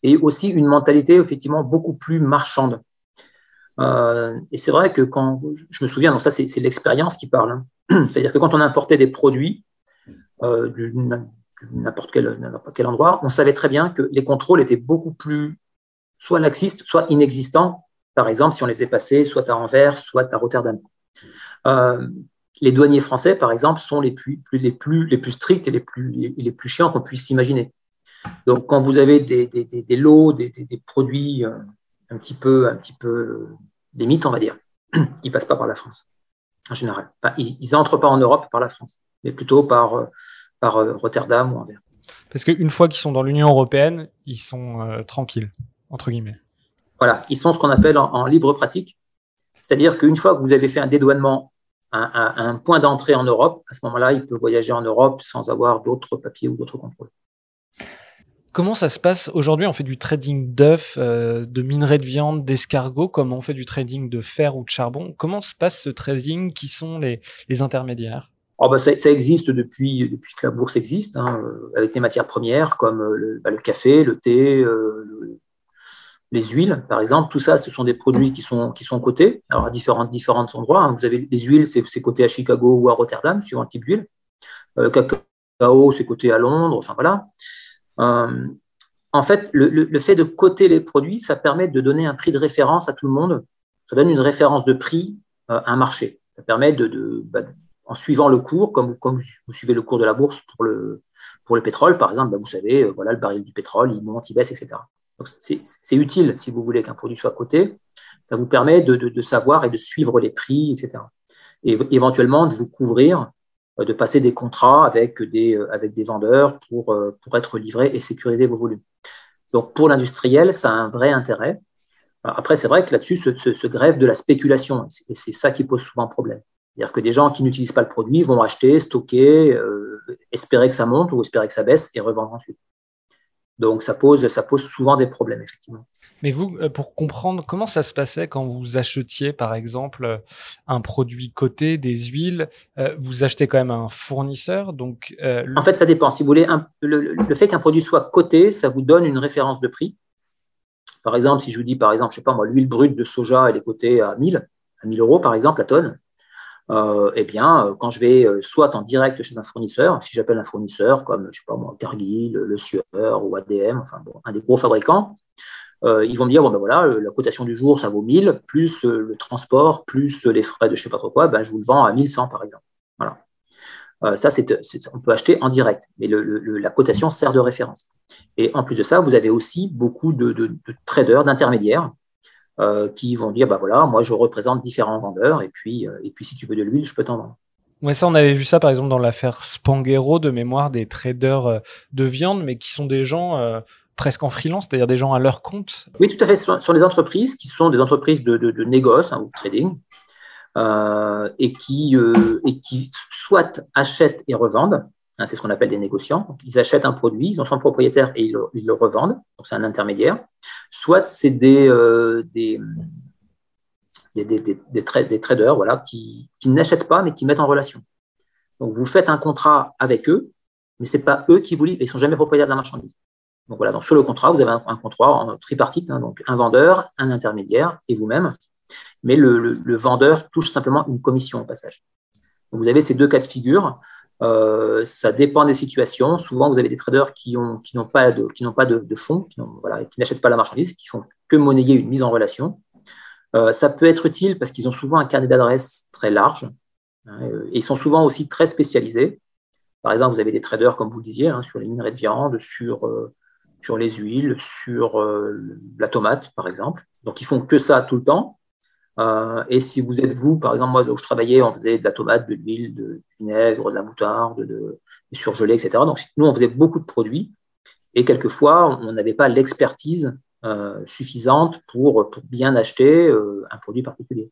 et aussi une mentalité effectivement beaucoup plus marchande. Euh, et c'est vrai que quand je me souviens, donc ça c'est l'expérience qui parle, hein. c'est-à-dire que quand on importait des produits euh, de n'importe quel, endroit, on savait très bien que les contrôles étaient beaucoup plus soit laxistes, soit inexistants. Par exemple, si on les faisait passer soit à Anvers, soit à Rotterdam. les douaniers français, par exemple, sont les plus, stricts et les plus, les, chiants qu'on puisse s'imaginer. Donc, quand vous avez des, des, des, lots, des, produits un petit peu, un petit peu mythes, on va dire, ils ne passent pas par la France, en général. ils n'entrent pas en Europe par la France, mais plutôt par, par Rotterdam ou Anvers. Parce qu'une fois qu'ils sont dans l'Union européenne, ils sont euh, tranquilles, entre guillemets. Voilà, ils sont ce qu'on appelle en, libre pratique. C'est-à-dire qu'une fois que vous avez fait un dédouanement à, un point d'entrée en Europe, à ce moment-là, il peut voyager en Europe sans avoir d'autres papiers ou d'autres contrôles. Comment ça se passe aujourd'hui? On fait du trading d'œufs, euh, de minerais de viande, d'escargots, comme on fait du trading de fer ou de charbon? Comment se passe ce trading? Qui sont les intermédiaires? Oh, bah, ça, existe depuis, depuis que la bourse existe, hein, euh, avec des matières premières comme euh, bah, le, café, le thé, euh, les huiles, par exemple. Tout ça, ce sont des produits qui sont, qui sont cotés alors à différents, différents endroits. Hein. Vous avez les huiles, c'est coté à Chicago ou à Rotterdam, suivant le type d'huile. Le cacao, c'est coté à Londres. Enfin voilà. En fait, le, fait de coter les produits, ça permet de donner un prix de référence à tout le monde. Ça donne une référence de prix à un marché. Ça permet de, bah, en suivant le cours, comme, vous suivez le cours de la bourse pour le, pour le pétrole, par exemple, bah, vous savez, euh, voilà, le baril du pétrole, il monte, il baisse, etc. c'est utile, si vous voulez qu'un produit soit coté. Ça vous permet de, savoir et de suivre les prix, etc. Et éventuellement de vous couvrir, euh, de passer des contrats avec des, euh, avec des vendeurs pour, pour être livré et sécuriser vos volumes. Donc, pour l'industriel, ça a un vrai intérêt. Après, c'est vrai que là-dessus se, se, grève de la spéculation, et c'est ça qui pose souvent problème. C'est-à-dire que des gens qui n'utilisent pas le produit vont acheter, stocker, euh, espérer que ça monte ou espérer que ça baisse et revendre ensuite. Donc ça pose, ça pose souvent des problèmes, effectivement. Mais vous, euh, pour comprendre comment ça se passait quand vous achetiez, par exemple, un produit coté, des huiles, euh, vous achetez quand même un fournisseur. Donc, En fait, ça dépend. Si vous voulez, le, fait qu'un produit soit coté, ça vous donne une référence de prix. Par exemple, si je vous dis, par exemple, je sais pas moi, l'huile brute de soja, elle est cotée à 1000, à 1000 euros, par exemple, la tonne euh, eh bien, euh, quand je vais euh, soit en direct chez un fournisseur, si j'appelle un fournisseur comme, je sais pas moi, Cargill, Le Sueur ou ADM, enfin bon, un des gros fabricants, ils vont me dire, bon ben voilà, la cotation du jour, ça vaut 1000, plus le transport, plus les frais de je sais pas trop quoi, ben, je vous le vends à 1100 par exemple. Voilà. ça, c'est, on peut acheter en direct, mais la cotation sert de référence. Et en plus de ça, vous avez aussi beaucoup de, de traders, d'intermédiaires, qui vont dire bah voilà, moi je représente différents vendeurs et puis, euh, et puis si tu veux de l'huile, je peux t'en vendre. Ouais, ça, on avait vu ça par exemple dans l'affaire Spanghero de mémoire des traders euh, de viande, mais qui sont des gens presque en freelance, c'est-à-dire des gens à leur compte. Oui, tout à fait. Ce sont des entreprises qui sont des entreprises de, de, de négoce hein, ou de trading et, qui, et qui soit achètent et revendent, Hein, c'est ce qu'on appelle des négociants. ils achètent un produit, ils en sont propriétaires et ils le, revendent. Donc, c'est un intermédiaire. Soit c'est des, euh, des, des, traders voilà, qui, n'achètent pas, mais qui mettent en relation. Donc, vous faites un contrat avec eux, mais ce n'est pas eux qui vous livrent. Ils ne sont jamais propriétaires de la marchandise. Donc, voilà. Donc, sur le contrat, vous avez un, contrat en tripartite. Hein, donc, un vendeur, un intermédiaire et vous-même. Mais le, vendeur touche simplement une commission au passage. vous avez ces deux cas de figure. Euh, ça dépend des situations. Souvent, vous avez des traders qui n'ont pas de, fonds, qui, n'achètent pas la marchandise, qui font que monnayer une mise en relation. Euh, ça peut être utile parce qu'ils ont souvent un carnet d'adresses très large hein, euh, et ils sont souvent aussi très spécialisés. Par exemple, vous avez des traders, comme vous le disiez, hein, sur les minerais de viande, sur, sur les huiles, sur la tomate, par exemple. Donc, ils font que ça tout le temps. Euh, et si vous êtes vous, par exemple, moi, où je travaillais, on faisait de la tomate, de l'huile, de, vinaigre, de la moutarde, de, de surgelé, etc. Donc, nous, on faisait beaucoup de produits. Et quelquefois, on n'avait pas l'expertise euh, suffisante pour, bien acheter euh, un produit particulier.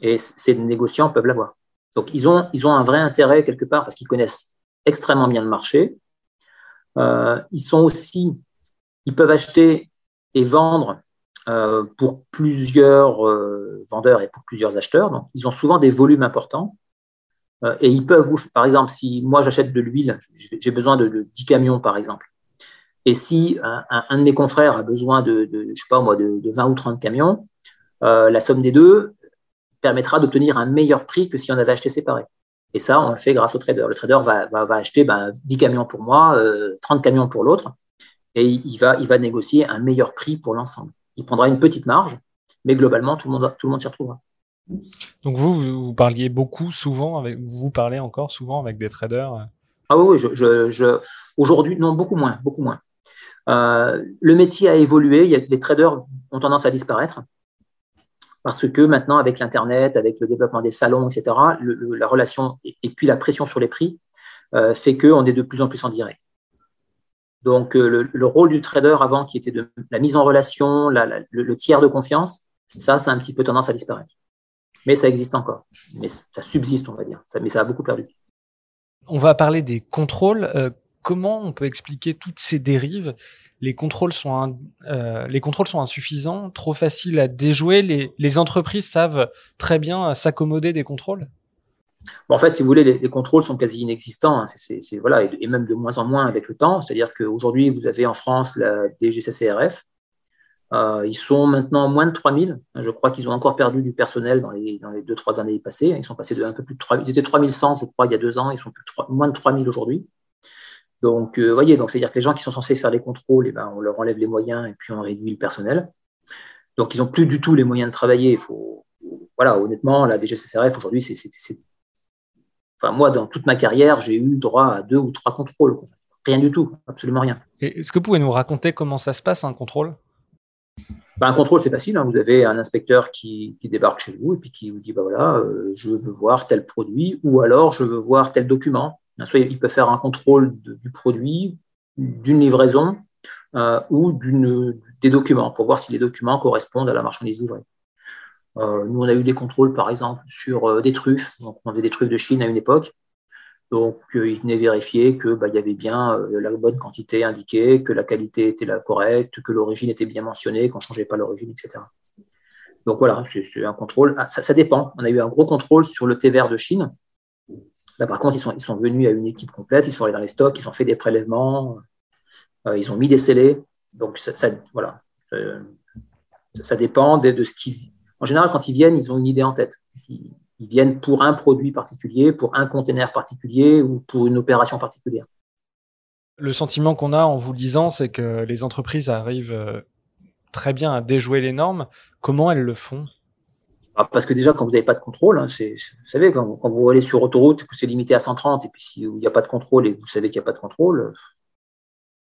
Et ces négociants peuvent l'avoir. Donc, ils ont, ils ont un vrai intérêt quelque part parce qu'ils connaissent extrêmement bien le marché. ils sont aussi, ils peuvent acheter et vendre pour plusieurs euh, vendeurs et pour plusieurs acheteurs. Donc, ils ont souvent des volumes importants. Euh, et ils peuvent par exemple, si moi j'achète de l'huile, j'ai besoin de, 10 camions, par exemple. Et si un, de mes confrères a besoin de, sais pas moi, de, 20 ou 30 camions, la somme des deux permettra d'obtenir un meilleur prix que si on avait acheté séparé. Et ça, on le fait grâce au trader. Le trader va, acheter ben, 10 camions pour moi, 30 camions pour l'autre, et il va négocier un meilleur prix pour l'ensemble il prendra une petite marge, mais globalement, tout le monde, tout le monde s'y retrouvera. Donc vous, vous parliez beaucoup, souvent, avec, vous parlez encore souvent avec des traders Ah oui, je, aujourd'hui, non, beaucoup moins, beaucoup moins. Euh, le métier a évolué, il y a, les traders ont tendance à disparaître parce que maintenant, avec l'Internet, avec le développement des salons, etc., la relation et, puis la pression sur les prix euh, fait qu'on est de plus en plus en direct. Donc, euh, le, rôle du trader avant, qui était de la mise en relation, le, tiers de confiance, ça, ça a un petit peu tendance à disparaître. Mais ça existe encore. Mais ça subsiste, on va dire. Ça, mais ça a beaucoup perdu. On va parler des contrôles. Euh, comment on peut expliquer toutes ces dérives? Les contrôles sont euh, les contrôles sont insuffisants, trop faciles à déjouer. Les entreprises savent très bien s'accommoder des contrôles? En fait, si vous voulez, les, contrôles sont quasi inexistants. Hein. Voilà, et, même de moins en moins avec le temps. C'est-à-dire qu'aujourd'hui, vous avez en France la DGCCRF, euh, ils sont maintenant moins de 3000. Je crois qu'ils ont encore perdu du personnel dans les, dans les deux, trois années passées. Ils sont passés de un peu plus de 3 Ils étaient 3100, je crois, il y a deux ans. Ils sont plus moins de 3000 aujourd'hui. Donc, vous euh, voyez, c'est-à-dire que les gens qui sont censés faire les contrôles, eh ben, on leur enlève les moyens et puis on réduit le personnel. Donc, ils n'ont plus du tout les moyens de travailler. Il faut, voilà, honnêtement, la DGCCRF aujourd'hui, c'est, enfin, moi, dans toute ma carrière, j'ai eu droit à deux ou trois contrôles. Rien du tout, absolument rien. Est-ce que vous pouvez nous raconter comment ça se passe un contrôle? Ben, un contrôle, c'est facile. Hein. Vous avez un inspecteur qui, débarque chez vous et puis qui vous dit bah voilà, euh, je veux voir tel produit ou alors je veux voir tel document. Soit il peut faire un contrôle du produit, d'une livraison euh, ou des documents pour voir si les documents correspondent à la marchandise livrée. Euh, nous, on a eu des contrôles, par exemple, sur des truffes. On avait des truffes de Chine à une époque. Donc, euh, il venait vérifier qu'il bah, y avait bien euh, la bonne quantité indiquée, que la qualité était la correcte, que l'origine était bien mentionnée, qu'on ne changeait pas l'origine, etc. Donc voilà, c'est un contrôle. Ah, ça, dépend. On a eu un gros contrôle sur le thé vert de Chine. Là, par contre, ils sont, ils venus à une équipe complète, ils sont allés dans les stocks, ils ont fait des prélèvements, euh, ils ont mis des scellés. Donc ça, voilà, ça, dépend de, de ce qu'ils. En général, quand ils viennent, ils ont une idée en tête ils viennent pour un produit particulier, pour un conteneur particulier ou pour une opération particulière. Le sentiment qu'on a en vous lisant, c'est que les entreprises arrivent euh, très bien à déjouer les normes. Comment elles le font? Ah, Parce que déjà, quand vous n'avez pas de contrôle, hein, vous savez, quand, vous allez sur autoroute, que c'est limité à 130, et puis s'il n'y a pas de contrôle et vous savez qu'il n'y a pas de contrôle,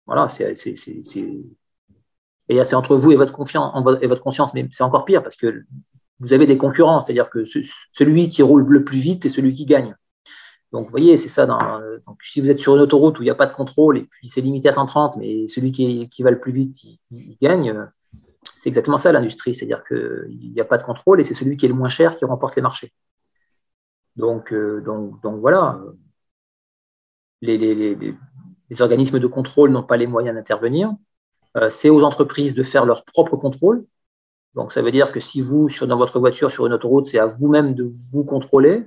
voilà, c'est. Et c'est entre vous et votre, confiance, et votre conscience, mais c'est encore pire parce que vous avez des concurrents, c'est-à-dire que celui qui roule le plus vite est celui qui gagne. Donc, vous voyez, c'est ça. Donc, si vous êtes sur une autoroute où il n'y a pas de contrôle et puis c'est limité à 130, mais celui qui, va le plus vite, il, gagne, c'est exactement ça l'industrie. C'est-à-dire qu'il n'y a pas de contrôle et c'est celui qui est le moins cher qui remporte les marchés. Donc, euh, donc, donc voilà. Les, organismes de contrôle n'ont pas les moyens d'intervenir. Euh, c'est aux entreprises de faire leur propre contrôle. Donc, ça veut dire que si vous, sur, dans votre voiture, sur une autoroute, c'est à vous-même de vous contrôler.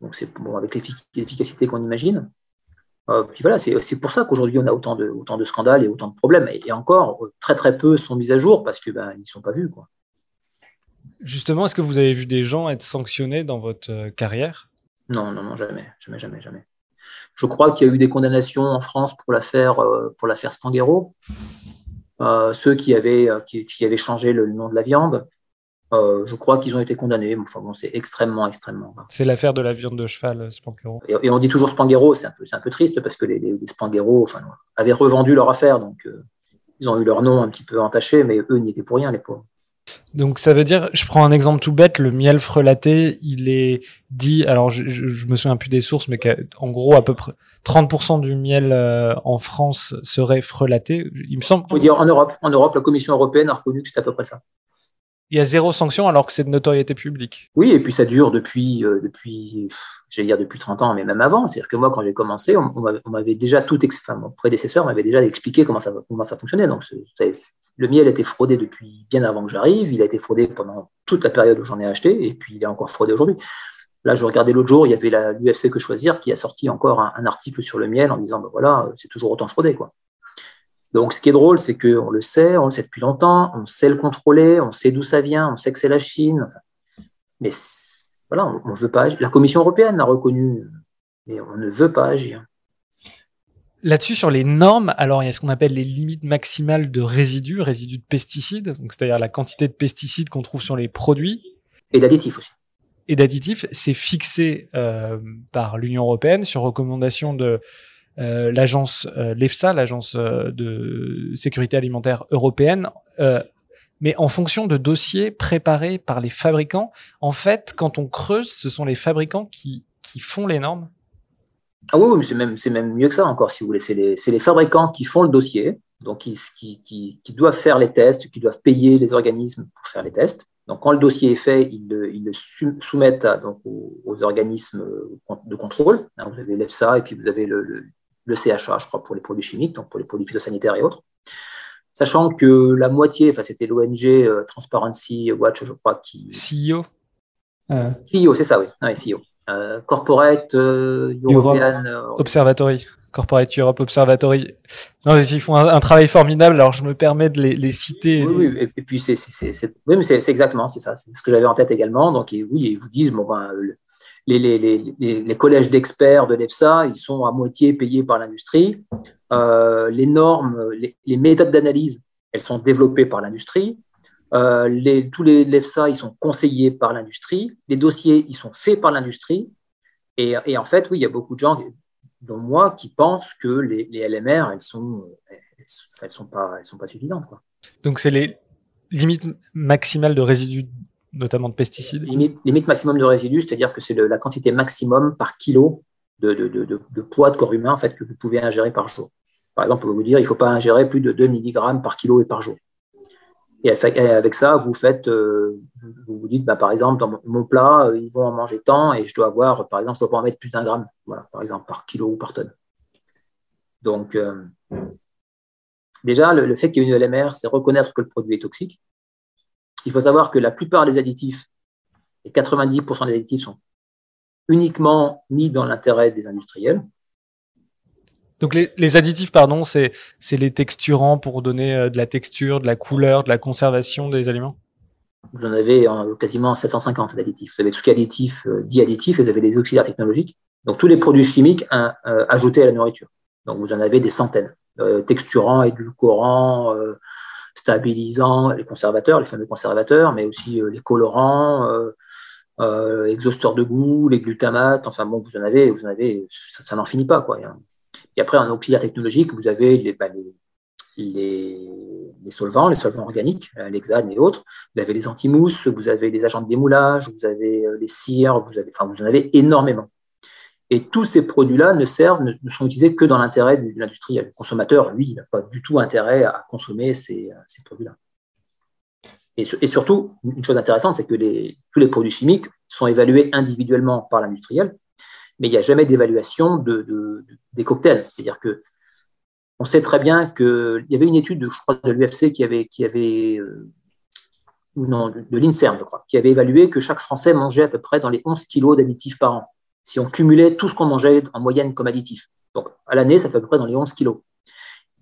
Donc, c'est bon, avec l'efficacité qu'on imagine. Euh, puis voilà, c'est pour ça qu'aujourd'hui, on a autant de, autant de scandales et autant de problèmes. Et, encore, très, très peu sont mis à jour parce qu'ils ben, ne sont pas vus. Quoi. Justement, est-ce que vous avez vu des gens être sanctionnés dans votre euh, carrière? Non, non, non, jamais, jamais, jamais, jamais. Je crois qu'il y a eu des condamnations en France pour l'affaire euh, pour l'affaire Spanghero. Euh, ceux qui avaient, euh, qui, avaient changé le nom de la viande, euh, je crois qu'ils ont été condamnés. Enfin bon, c'est extrêmement, extrêmement C'est l'affaire de la viande de cheval, Spanghero. Et, on dit toujours Spanghero, c'est un peu, un peu triste parce que les, les, enfin, avaient revendu leur affaire, donc ils ont eu leur nom un petit peu entaché, mais eux n'y étaient pour rien, les pauvres. Donc ça veut dire, je prends un exemple tout bête, le miel frelaté, il est dit, alors je, je, me souviens plus des sources, mais en gros à peu près 30% du miel euh, en France serait frelaté. Il me semble. On dire en Europe, en Europe, la Commission européenne a reconnu que c'était à peu près ça. Il y a zéro sanction alors que c'est de notoriété publique. Oui, et puis ça dure depuis, euh, depuis j'allais dire depuis 30 ans, mais même avant. C'est-à-dire que moi, quand j'ai commencé, on, m'avait déjà tout, enfin, mon prédécesseur m'avait déjà expliqué comment ça, comment ça fonctionnait. Donc, le miel a été fraudé depuis bien avant que j'arrive. Il a été fraudé pendant toute la période où j'en ai acheté, et puis il est encore fraudé aujourd'hui. Là, je regardais l'autre jour, il y avait l'UFC Que Choisir qui a sorti encore un, article sur le miel en disant, ben voilà, c'est toujours autant fraudé, quoi. Donc, ce qui est drôle, c'est qu'on le sait, on le sait depuis longtemps, on sait le contrôler, on sait d'où ça vient, on sait que c'est la Chine. mais voilà, on ne veut pas agir. La Commission européenne l'a reconnu, mais on ne veut pas agir. Là-dessus, sur les normes, alors il y a ce qu'on appelle les limites maximales de résidus, résidus de pesticides, c'est-à-dire la quantité de pesticides qu'on trouve sur les produits. Et d'additifs aussi. Et d'additifs, c'est fixé par l'Union européenne sur recommandation de l'agence l'EFSA, l'agence de sécurité alimentaire européenne, mais en fonction de dossiers préparés par les fabricants. En fait, quand on creuse, ce sont les fabricants qui, qui font les normes Ah oui, mais c'est même, même mieux que ça encore, si vous voulez. C'est les, fabricants qui font le dossier, donc qui, qui, qui, doivent faire les tests, qui doivent payer les organismes pour faire les tests. Donc, quand le dossier est fait, ils le, ils soumettent donc, aux, organismes de contrôle. Hein, vous avez l'EFSA et puis vous avez le, le, CHA, je crois, pour les produits chimiques, donc pour les produits phytosanitaires et autres sachant que la moitié, enfin c'était l'ONG euh, Transparency Watch, je crois, qui. CEO euh. CEO, c'est ça, oui, CEO. Euh, Corporate European Observatory. Corporate Europe Observatory. Non, ils font un, travail formidable, alors je me permets de les, citer. Oui, oui, et, puis c'est oui, mais c'est exactement, c'est ça, c'est ce que j'avais en tête également. Donc, oui, ils vous disent, bon, ben, les, les, les, les, collèges d'experts de l'EFSA, ils sont à moitié payés par l'industrie. Euh, les normes, les, méthodes d'analyse, elles sont développées par l'industrie. Euh, tous les l'EFSA, ils sont conseillés par l'industrie. Les dossiers, ils sont faits par l'industrie. Et, et, en fait, oui, il y a beaucoup de gens, dont moi, qui pensent que les, LMR, elles sont, elles, sont pas, sont pas suffisantes. Quoi. Donc, c'est les limites maximales de résidus notamment de pesticides Limite, maximum de résidus, c'est-à-dire que c'est la quantité maximum par kilo de, poids de corps humain fait, que vous pouvez ingérer par jour. Par exemple, on peut vous dire il ne faut pas ingérer plus de 2 mg par kilo et par jour. Et avec ça, vous faites, euh, vous dites, bah, par exemple, dans mon, plat, euh, ils vont en manger tant et je dois avoir, par exemple, je dois pas en mettre plus d'un gramme, par exemple, par kilo ou par tonne. Donc, euh, déjà, le, le fait qu'il y ait une LMR, c'est reconnaître que le produit est toxique. Il faut savoir que la plupart des additifs, et 90% des additifs sont uniquement mis dans l'intérêt des industriels. Donc les, additifs, pardon, c'est les texturants pour donner euh, de la texture, de la couleur, de la conservation des aliments? Vous en avez quasiment 750 d'additifs. Vous avez tout ce qui est additif, euh, dit additif, et vous avez des oxydaires technologiques. Donc tous les produits chimiques hein, euh, ajoutés à la nourriture. Donc vous en avez des centaines. texturants, édulcorants, stabilisants, les conservateurs, les fameux conservateurs, mais aussi les colorants, euh, exhausteurs de goût, les glutamates, enfin bon, vous en avez, ça, n'en finit pas quoi. Et après en auxiliaire technologique, vous avez les, bah, les, les, solvants, les solvants organiques, euh, l'hexane et autres. Vous avez les antimousses, vous avez les agents de démoulage, vous avez euh, les cires, vous avez, enfin vous en avez énormément. Et tous ces produits-là ne servent, ne, sont utilisés que dans l'intérêt de l'industriel. Le consommateur, lui, n'a pas du tout intérêt à consommer ces, produits-là. Et, surtout, une chose intéressante, c'est que tous les produits chimiques sont évalués individuellement par l'industriel, mais il n'y a jamais d'évaluation de, des cocktails. C'est-à-dire que on sait très bien qu'il y avait une étude, je crois, de l'UFC qui avait, qui avait euh, non, de, l'INSERM, je crois, qui avait évalué que chaque Français mangeait à peu près dans les 11 kilos d'additifs par an. Si on cumulait tout ce qu'on mangeait en moyenne comme additifs. Donc, à l'année, ça fait à peu près dans les 11 kilos.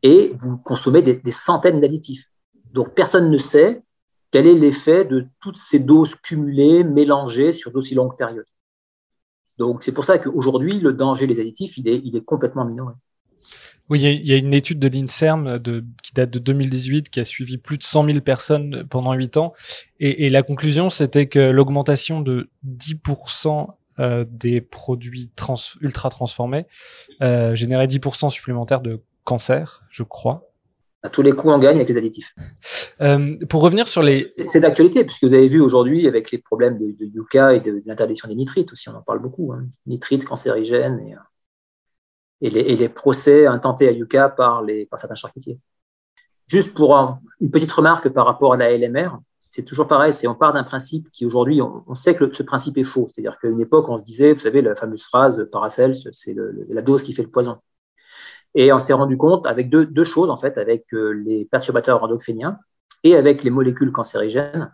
Et vous consommez des, des centaines d'additifs. Donc, personne ne sait quel est l'effet de toutes ces doses cumulées, mélangées sur d'aussi longues périodes. Donc, c'est pour ça qu'aujourd'hui, le danger des additifs, il est, il est complètement minoré. Oui, il y, a une étude de l'INSERM qui date de 2018 qui a suivi plus de 100 000 personnes pendant 8 ans. Et, la conclusion, c'était que l'augmentation de 10% euh, des produits ultra transformés euh, générait 10% supplémentaires de cancer, je crois à tous les coups, on gagne avec les additifs. Euh, pour revenir sur les. C'est d'actualité, puisque vous avez vu aujourd'hui avec les problèmes de, Yucca et de, l'interdiction des nitrites aussi, on en parle beaucoup. Hein. Nitrites cancérigènes et, et, les, procès intentés à par, les, par certains charcutiers. Juste pour une petite remarque par rapport à la LMR, c'est toujours pareil, c'est on part d'un principe qui aujourd'hui, on, sait que ce principe est faux. C'est-à-dire qu'à une époque, on se disait, vous savez, la fameuse phrase Paracels, c'est la dose qui fait le poison. Et on s'est rendu compte avec deux, choses, en fait, avec euh, les perturbateurs endocriniens et avec les molécules cancérigènes,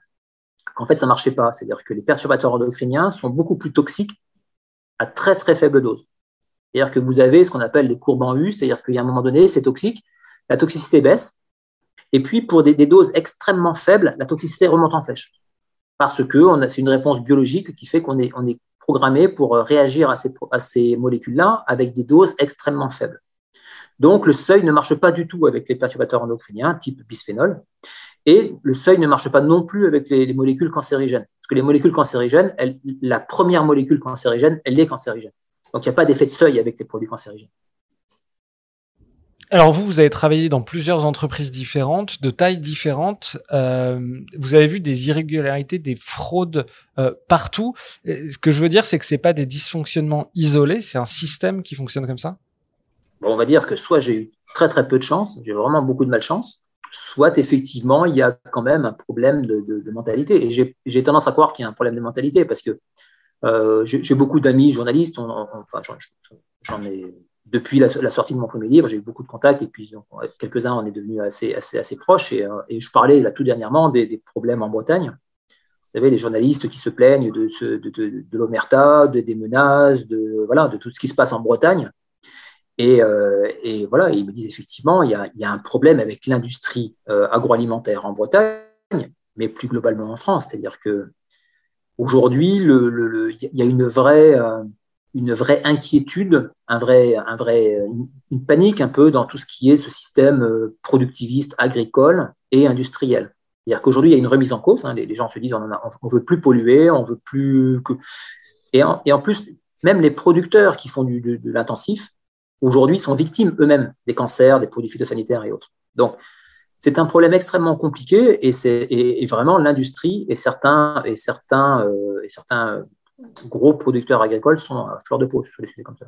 qu'en fait, ça ne marchait pas. C'est-à-dire que les perturbateurs endocriniens sont beaucoup plus toxiques à très, très faible dose. C'est-à-dire que vous avez ce qu'on appelle les courbes en U, c'est-à-dire qu'à un moment donné, c'est toxique, la toxicité baisse, et puis pour des, doses extrêmement faibles, la toxicité remonte en flèche. Parce que c'est une réponse biologique qui fait qu'on est, programmé pour euh, réagir à ces, à ces molécules-là avec des doses extrêmement faibles. Donc, le seuil ne marche pas du tout avec les perturbateurs endocriniens, type bisphénol. Et le seuil ne marche pas non plus avec les, molécules cancérigènes. Parce que les molécules cancérigènes, la première molécule cancérigène, elle est cancérigène. Donc il n'y a pas d'effet de seuil avec les produits cancérigènes. Alors vous, vous avez travaillé dans plusieurs entreprises différentes, de tailles différentes. Euh, vous avez vu des irrégularités, des fraudes euh, partout. Ce que je veux dire, c'est que c'est pas des dysfonctionnements isolés, c'est un système qui fonctionne comme ça? on va dire que soit j'ai eu très très peu de chance, j'ai vraiment beaucoup de malchance, soit effectivement il y a quand même un problème de, mentalité. Et j'ai tendance à croire qu'il y a un problème de mentalité parce que euh, j'ai beaucoup d'amis journalistes, enfin j'en ai depuis la, sortie de mon premier livre, j'ai eu beaucoup de contacts et puis quelques-uns, on est devenus assez, assez, assez proches. Et, euh, je parlais là tout dernièrement des, problèmes en Bretagne. Vous savez, les journalistes qui se plaignent de, de, de, l'omerta, des menaces, de, voilà, de tout ce qui se passe en Bretagne. Et, euh, voilà, ils me disent effectivement, il y a, un problème avec l'industrie euh, agroalimentaire en Bretagne, mais plus globalement en France. C'est-à-dire que aujourd'hui, il y a une vraie une vraie inquiétude, un vrai, un vrai, une panique un peu dans tout ce qui est ce système euh, productiviste, agricole et industriel. C'est-à-dire qu'aujourd'hui, il y a une remise en cause. Hein, les, gens se disent on ne veut plus polluer, on veut plus que. Et en, plus, même les producteurs qui font du, de, l'intensif, aujourd'hui, sont victimes eux-mêmes des cancers, des produits phytosanitaires et autres. Donc, c'est un problème extrêmement compliqué et, c'est, vraiment l'industrie et certains, et certains, euh, et certains gros producteurs agricoles sont à fleur de peau sujets comme ça.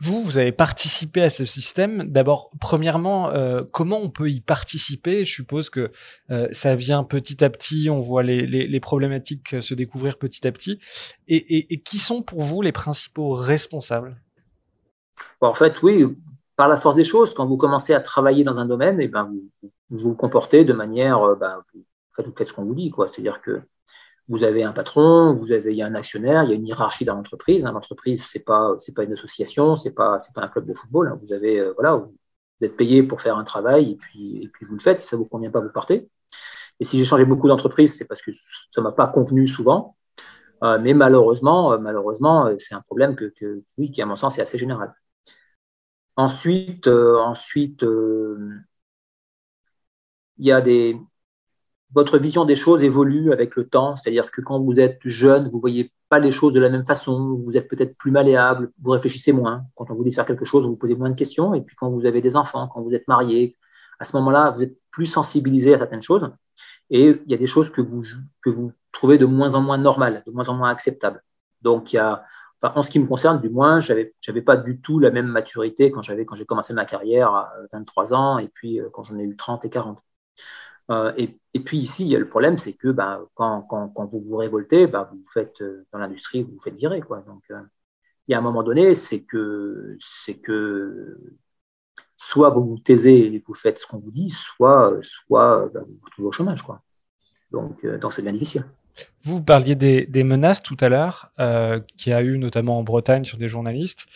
Vous, vous avez participé à ce système. D'abord, premièrement, euh, comment on peut y participer? Je suppose que euh, ça vient petit à petit, on voit les, les, problématiques se découvrir petit à petit. Et, et, qui sont pour vous les principaux responsables? En fait, oui, par la force des choses, quand vous commencez à travailler dans un domaine, et eh ben, vous, vous vous comportez de manière, euh, ben, vous, vous faites ce qu'on vous dit. C'est-à-dire que vous avez un patron, vous avez, il y a un actionnaire, il y a une hiérarchie dans l'entreprise. Hein. L'entreprise, c'est pas, c'est pas une association, c'est pas, c'est pas un club de football. Hein. Vous avez, euh, voilà, vous êtes payé pour faire un travail et puis, et puis vous le faites. Si ça vous convient pas, vous partez. Et si j'ai changé beaucoup d'entreprises, c'est parce que ça m'a pas convenu souvent. Euh, mais malheureusement, euh, malheureusement, c'est un problème que, que, oui, qui à mon sens est assez général. Ensuite, ensuite, il y a des, votre vision des choses évolue avec le temps. C'est-à-dire que quand vous êtes jeune, vous ne voyez pas les choses de la même façon, vous êtes peut-être plus malléable, vous réfléchissez moins. Quand on vous dit faire quelque chose, vous vous posez moins de questions. Et puis quand vous avez des enfants, quand vous êtes marié, à ce moment-là, vous êtes plus sensibilisé à certaines choses. Et il y a des choses que vous, trouvez de moins en moins normales, de moins en moins acceptables. Donc, en ce qui me concerne, du moins, je n'avais pas du tout la même maturité quand j'ai commencé ma carrière à 23 ans et puis euh, quand j'en ai eu 30 et 40. Euh, et, puis ici, le problème, c'est que ben, quand, vous vous révoltez, ben, vous faites euh, dans l'industrie, vous vous faites virer. Donc, euh, il y a un moment donné, c'est que, soit vous vous taisez et vous faites ce qu'on vous dit, soit, ben, vous vous retrouvez au chômage. Donc, donc c'est bien difficile. Vous parliez des, des menaces tout à l'heure, euh, qu'il y a eu notamment en Bretagne sur des journalistes.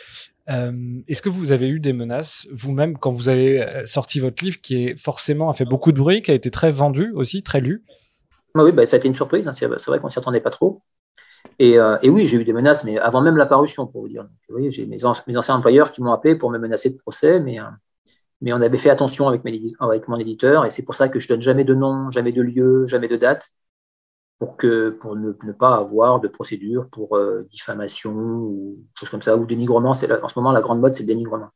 Euh, Est-ce que vous avez eu des menaces vous-même quand vous avez euh, sorti votre livre qui est forcément a fait beaucoup de bruit, qui a été très vendu aussi, très lu? Ah Oui, bah, ça a été une surprise. Hein. C'est vrai qu'on s'y attendait pas trop. Et, euh, et oui, j'ai eu des menaces, mais avant même la parution, pour vous dire. Donc, j'ai mes, anciens employeurs qui m'ont appelé pour me menacer de procès, mais, on avait fait attention avec, mon éditeur, et c'est pour ça que je donne jamais de nom, jamais de lieu, jamais de date pour, que, pour ne, pas avoir de procédure pour euh, diffamation ou choses comme ça, ou dénigrement. en ce moment, la grande mode, c'est le dénigrement.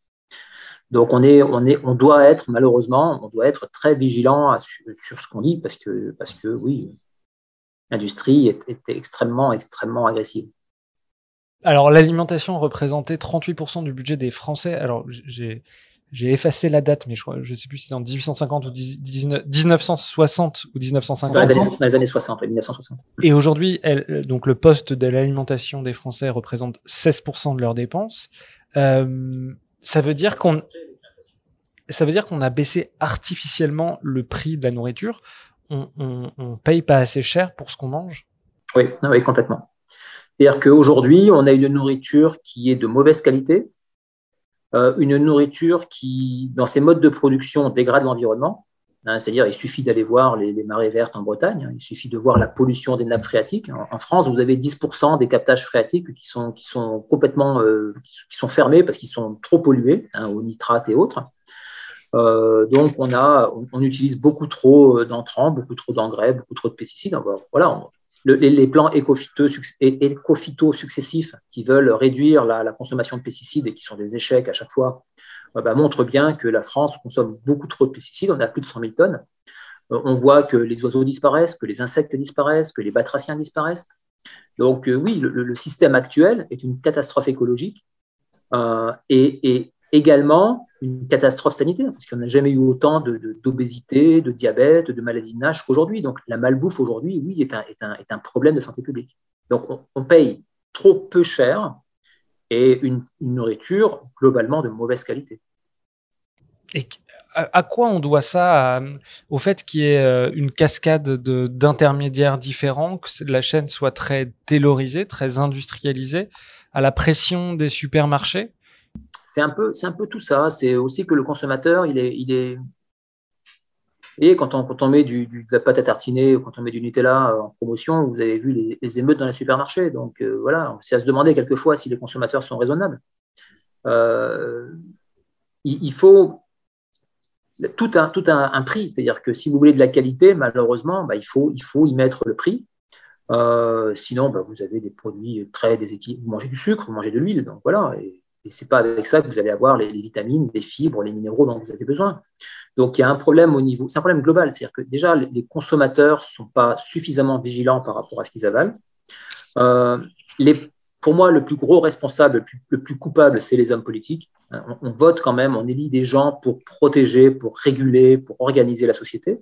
Donc, on, est, on, est, on doit être, malheureusement, on doit être très vigilant sur ce qu'on dit parce que, parce que oui, l'industrie est, est, extrêmement, extrêmement agressive. Alors, l'alimentation représentait 38% du budget des Français. Alors, j'ai j'ai effacé la date, mais je crois, je sais plus si c'est en 1850 ou 1960 ou 1950. Dans les années, 60, 1960. Et aujourd'hui, donc le poste de l'alimentation des Français représente 16% de leurs dépenses. Euh, ça veut dire qu'on, ça veut dire qu'on a baissé artificiellement le prix de la nourriture. On, on, on paye pas assez cher pour ce qu'on mange. Oui, oui, complètement. C'est-à-dire qu'aujourd'hui, on a une nourriture qui est de mauvaise qualité, euh, une nourriture qui, dans ses modes de production, dégrade l'environnement. Hein, c'est-à-dire, il suffit d'aller voir les, marées vertes en Bretagne, hein, il suffit de voir la pollution des nappes phréatiques. En, France, vous avez 10% des captages phréatiques qui sont, qui sont complètement euh, qui sont fermés parce qu'ils sont trop pollués, hein, aux nitrates et autres. donc, on, a, on, utilise beaucoup trop d'entrants, beaucoup trop d'engrais, beaucoup trop de pesticides. Voilà, les, plans éco-phyto successifs qui veulent réduire la, consommation de pesticides et qui sont des échecs à chaque fois, bah, montrent bien que la France consomme beaucoup trop de pesticides. On a plus de 100 000 tonnes. on voit que les oiseaux disparaissent, que les insectes disparaissent, que les batraciens disparaissent. Donc euh, oui, le, système actuel est une catastrophe écologique euh, et, également une catastrophe sanitaire, parce qu'on n'a jamais eu autant d'obésité, de, diabète, de maladies de qu'aujourd'hui. Donc la malbouffe aujourd'hui, oui, est un, problème de santé publique. Donc on, paye trop peu cher et une, nourriture globalement de mauvaise qualité. Et à, quoi on doit ça Au fait qu'il y ait euh, une cascade d'intermédiaires différents, que la chaîne soit très taylorisée, très industrialisée, à la pression des supermarchés? C'est un, peu, un peu tout ça. C'est aussi que le consommateur, il est. Il est... Et quand on, quand on met du, de la pâte à tartiner ou quand on met du Nutella euh, en promotion, vous avez vu les, émeutes dans les supermarchés. Donc euh, voilà, c'est à se demander quelquefois si les consommateurs sont raisonnables. il, faut, tout un, tout un, prix. C'est-à-dire que si vous voulez de la qualité, malheureusement, bah, il, faut, il faut y mettre le prix. Euh, sinon, bah, vous avez des produits très déséquilibrés. Vous mangez du sucre, vous mangez de l'huile. Donc voilà. Et ce n'est pas avec ça que vous allez avoir les, vitamines, les fibres, les minéraux dont vous avez besoin. Donc il y a un problème au niveau. C'est un problème global. C'est-à-dire que déjà, les, consommateurs ne sont pas suffisamment vigilants par rapport à ce qu'ils avalent. Euh, les, pour moi, le plus gros responsable, le plus coupable, c'est les hommes politiques on, vote quand même, on élit des gens pour protéger, pour réguler, pour organiser la société.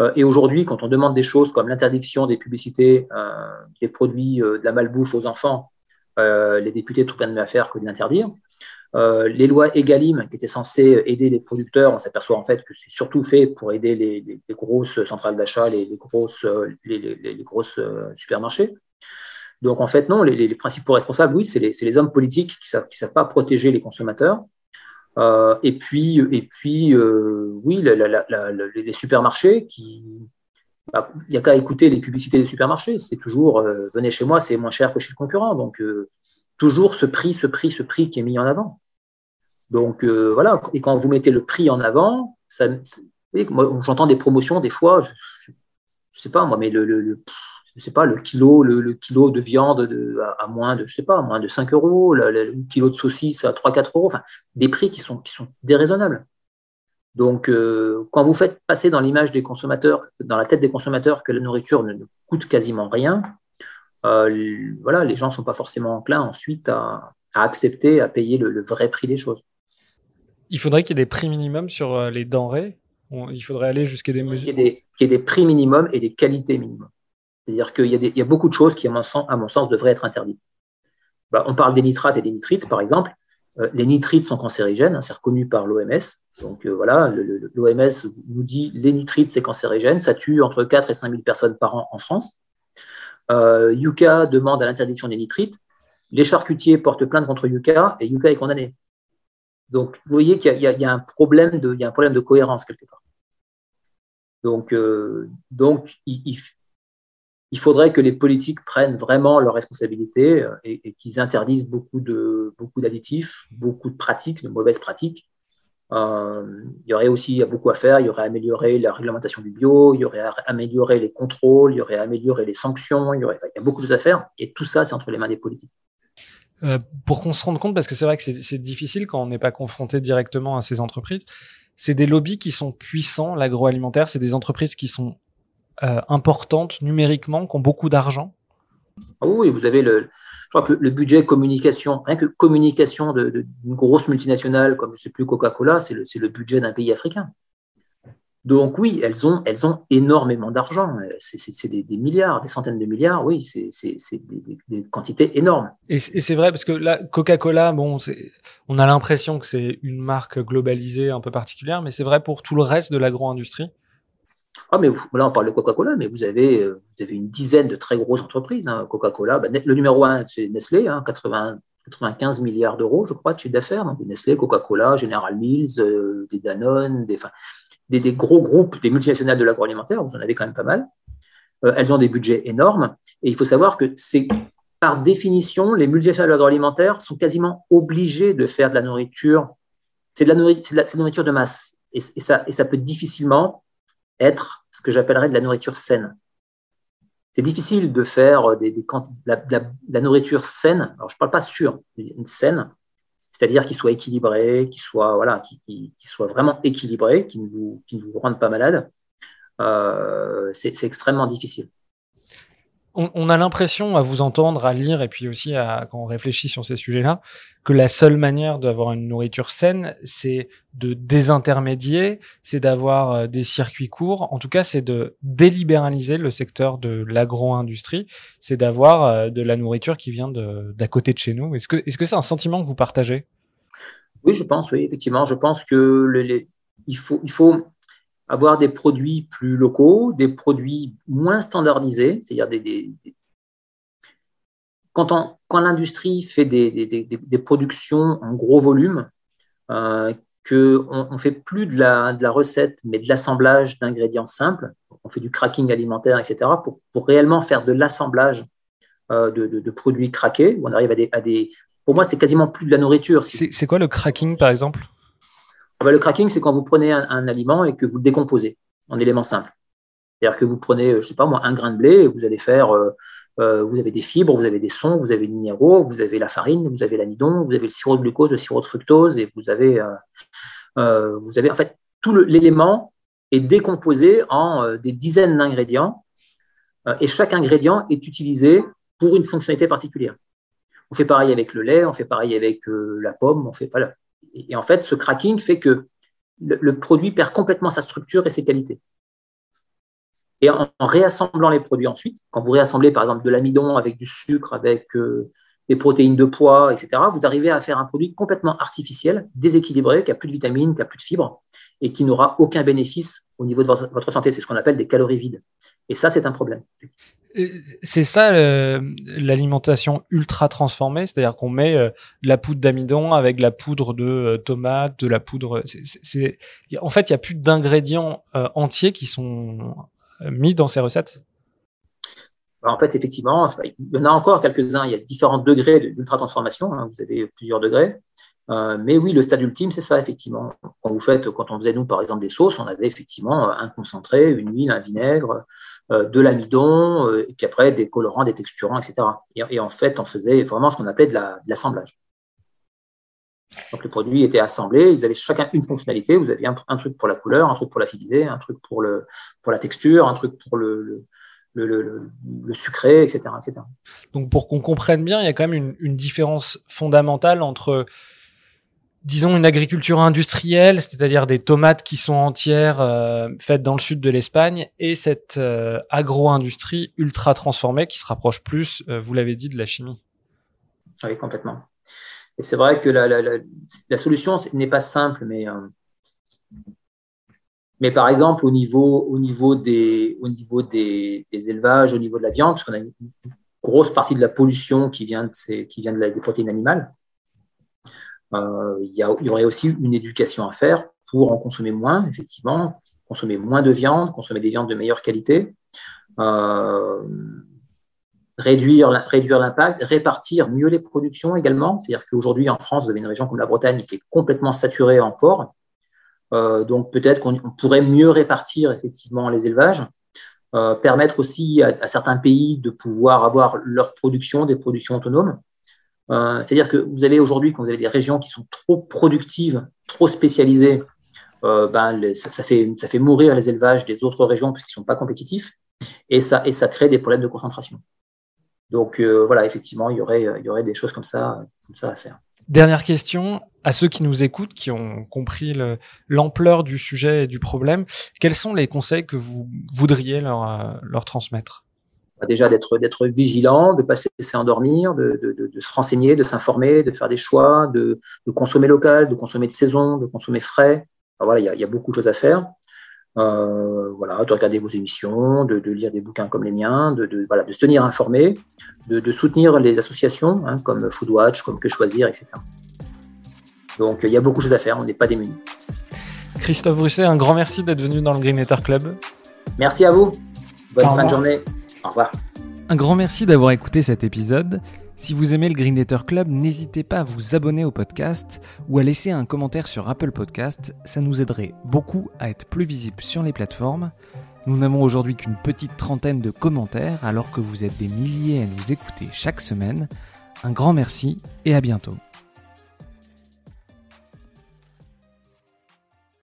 Euh, et aujourd'hui, quand on demande des choses comme l'interdiction des publicités euh, des produits de la malbouffe aux enfants, les députés trouvent rien de mieux à faire que de l'interdire. les lois EGalim, qui étaient censées aider les producteurs, on s'aperçoit en fait que c'est surtout fait pour aider les, grosses centrales d'achat, les, grosses, les, grosses supermarchés. Donc en fait, non, les, principaux responsables, oui, c'est les, hommes politiques qui ne savent, pas protéger les consommateurs. Euh, et puis, et puis euh, oui, les supermarchés qui. Bah, il n'y a qu'à écouter les publicités des supermarchés. C'est toujours euh, venez chez moi, c'est moins cher que chez le concurrent. Donc, toujours ce prix, ce prix, ce prix qui est mis en avant. Donc, voilà. Et quand vous mettez le prix en avant, ça, j'entends des promotions des fois, je ne sais pas moi, mais le je sais pas, le kilo, le, kilo de viande de, à, moins de, je sais pas, moins de 5 euros, le, kilo de saucisse à 3-4 euros, enfin, des prix qui sont, qui sont déraisonnables. Donc, euh, quand vous faites passer dans l'image des consommateurs, dans la tête des consommateurs, que la nourriture ne, coûte quasiment rien, euh, voilà, les gens ne sont pas forcément enclins ensuite à, accepter, à payer le, vrai prix des choses. Il faudrait qu'il y ait des prix minimums sur euh, les denrées. Il faudrait aller jusqu'à des mesures. Qu'il y, ait des prix minimums et des qualités minimums. C'est-à-dire qu'il y, y, a beaucoup de choses qui, à mon sens, à mon sens devraient être interdites. Bah, on parle des nitrates et des nitrites, par exemple. Euh, les nitrites sont cancérigènes, hein, c'est reconnu par l'OMS. Donc euh, voilà, l'OMS nous dit les nitrites, c'est cancérigène, ça tue entre 4 et 5 000 personnes par an en France. Euh, Yuka demande à l'interdiction des nitrites. Les charcutiers portent plainte contre Yuka et Yuka est condamné. Donc vous voyez qu'il y, a un problème de, il y a un problème de cohérence quelque part. Donc, il, il faudrait que les politiques prennent vraiment leurs responsabilités euh, et, qu'ils interdisent beaucoup de beaucoup d'additifs, beaucoup de pratiques, de mauvaises pratiques. Euh, il y aurait aussi beaucoup à faire. Il y aurait à améliorer la réglementation du bio, il y aurait à améliorer les contrôles, il y aurait à améliorer les sanctions. Il y, aurait, il y a beaucoup de choses à faire. Et tout ça, c'est entre les mains des politiques. Euh, pour qu'on se rende compte, parce que c'est vrai que c'est difficile quand on n'est pas confronté directement à ces entreprises, c'est des lobbies qui sont puissants, l'agroalimentaire, c'est des entreprises qui sont euh, importantes numériquement, qui ont beaucoup d'argent ah Oui, vous avez le, je crois que le budget communication, rien que communication d'une grosse multinationale comme je ne sais plus Coca-Cola, c'est le, le, budget d'un pays africain. Donc oui, elles ont, elles ont énormément d'argent. C'est des, milliards, des centaines de milliards. Oui, c'est des, des, quantités énormes. Et c'est vrai parce que là, Coca-Cola, bon, on a l'impression que c'est une marque globalisée un peu particulière, mais c'est vrai pour tout le reste de l'agro-industrie. Ah, mais là, on parle de Coca-Cola, mais vous avez, euh, vous avez une dizaine de très grosses entreprises. Hein. Coca-Cola, bah, le numéro un, c'est Nestlé, 80, hein, 95 milliards d'euros, je crois, de chiffre d'affaires. Donc, Nestlé, Coca-Cola, General Mills, euh, des Danone, des, gros groupes, des multinationales de l'agroalimentaire, vous en avez quand même pas mal. Euh, elles ont des budgets énormes. Et il faut savoir que c'est par définition, les multinationales de l'agroalimentaire sont quasiment obligées de faire de la nourriture. C'est de, la nourriture de masse et, ça, et ça peut difficilement être ce que j'appellerais de la nourriture saine. C'est difficile de faire des, la, nourriture saine. Alors, je ne parle pas sur une saine, c'est-à-dire qu'il soit équilibré, qu'il soit, voilà, qui, soit vraiment équilibré, qui ne vous, qui ne vous rende pas malade. Euh, c'est extrêmement difficile on, a l'impression à vous entendre, à lire et puis aussi à, quand on réfléchit sur ces sujets-là, que la seule manière d'avoir une nourriture saine, c'est de désintermédier, c'est d'avoir euh, des circuits courts. En tout cas, c'est de délibéraliser le secteur de l'agro-industrie. C'est d'avoir euh, de la nourriture qui vient d'à côté de chez nous. Est-ce que est-ce c'est un sentiment que vous partagez? Oui, je pense. Oui, effectivement, je pense que il faut il faut avoir des produits plus locaux, des produits moins standardisés, c'est-à-dire des, quand, l'industrie fait des, productions en gros volume, euh, qu'on ne fait plus de la, recette, mais de l'assemblage d'ingrédients simples, on fait du cracking alimentaire, etc., pour, réellement faire de l'assemblage euh, de, produits craqués, où on arrive. À des pour moi, c'est quasiment plus de la nourriture. C'est quoi le cracking, par exemple? Ah bah, le cracking, c'est quand vous prenez un, aliment et que vous le décomposez en éléments simples. C'est-à-dire que vous prenez, je ne sais pas moi, un grain de blé, et vous allez faire, euh, euh, vous avez des fibres, vous avez des sons, vous avez des minéraux, vous avez la farine, vous avez l'amidon, vous avez le sirop de glucose, le sirop de fructose, et vous avez, euh, vous avez en fait tout l'élément est décomposé en des dizaines d'ingrédients, et chaque ingrédient est utilisé pour une fonctionnalité particulière. On fait pareil avec le lait, on fait pareil avec la pomme, on fait, et, en fait, ce cracking fait que le, produit perd complètement sa structure et ses qualités. Et en, réassemblant les produits ensuite, quand vous réassemblez par exemple de l'amidon avec du sucre, avec euh, des protéines de poids, etc., vous arrivez à faire un produit complètement artificiel, déséquilibré, qui n'a plus de vitamines, qui n'a plus de fibres, et qui n'aura aucun bénéfice au niveau de votre santé. C'est ce qu'on appelle des calories vides. Et ça, c'est un problème. C'est ça l'alimentation ultra transformée, c'est-à-dire qu'on met euh, de la poudre d'amidon avec de la poudre de euh, tomate, de la poudre. En fait, il n'y a plus d'ingrédients euh, entiers qui sont mis dans ces recettes? En fait, effectivement, il y en a encore quelques-uns. Il y a différents degrés d'ultra transformation. Hein, vous avez plusieurs degrés. Mais oui, le stade ultime, c'est ça, effectivement. Quand vous faites, quand on faisait nous, par exemple, des sauces, on avait effectivement un concentré, une huile, un vinaigre, euh, de l'amidon, euh, et puis après des colorants, des texturants, etc. Et, en fait, on faisait vraiment ce qu'on appelait de l'assemblage. Donc, le produit était assemblé, ils avaient chacun une fonctionnalité. Vous aviez un, truc pour la couleur, un truc pour l'acidité, un truc pour, la texture, un truc pour le, sucré, etc., Donc, pour qu'on comprenne bien, il y a quand même une différence fondamentale entre disons une agriculture industrielle, c'est-à-dire des tomates qui sont entières euh, faites dans le sud de l'Espagne, et cette euh, agro-industrie ultra transformée qui se rapproche plus, euh, vous l'avez dit, de la chimie. Oui, complètement. Et c'est vrai que la, solution n'est pas simple, mais, mais par exemple au niveau, au niveau, des, au niveau des, élevages, au niveau de la viande, parce qu'on a une grosse partie de la pollution qui vient, de ces, qui vient de des protéines animales, euh, il y, aurait aussi une éducation à faire pour en consommer moins, effectivement, consommer moins de viande, consommer des viandes de meilleure qualité, euh, réduire, l'impact, répartir mieux les productions également. C'est-à-dire qu'aujourd'hui, en France, vous avez une région comme la Bretagne qui est complètement saturée en porc. Euh, donc peut-être qu'on pourrait mieux répartir effectivement les élevages, permettre aussi à, certains pays de pouvoir avoir leur production, des productions autonomes. Euh, c'est-à-dire que vous avez aujourd'hui, quand vous avez des régions qui sont trop productives, trop spécialisées, euh, ben, ça, fait, mourir les élevages des autres régions parce qu'ils ne sont pas compétitifs et ça, crée des problèmes de concentration. Donc euh, voilà, effectivement, il y, aurait, des choses comme ça, à faire. Dernière question, à ceux qui nous écoutent, qui ont compris l'ampleur du sujet et du problème, quels sont les conseils que vous voudriez leur, transmettre? Déjà d'être d'être vigilant, de ne pas se laisser endormir, de, de, de, se renseigner, de s'informer, de faire des choix, de, consommer local, de consommer de saison, de consommer frais. voilà, il y, a, y, a beaucoup de choses à faire. Euh, voilà, de regarder vos émissions, de, lire des bouquins comme les miens, de, voilà, de se tenir informé, de, soutenir les associations hein, comme Foodwatch, comme Que Choisir, etc. Donc il y a beaucoup de choses à faire, on n'est pas démunis. Christophe Brusset, un grand merci d'être venu dans le Green Club. Merci à vous. Bonne fin de journée. Au revoir. Un grand merci d'avoir écouté cet épisode. Si vous aimez le Green Letter Club, n'hésitez pas à vous abonner au podcast ou à laisser un commentaire sur Apple Podcast, ça nous aiderait beaucoup à être plus visible sur les plateformes. Nous n'avons aujourd'hui qu'une petite trentaine de commentaires alors que vous êtes des milliers à nous écouter chaque semaine. Un grand merci et à bientôt.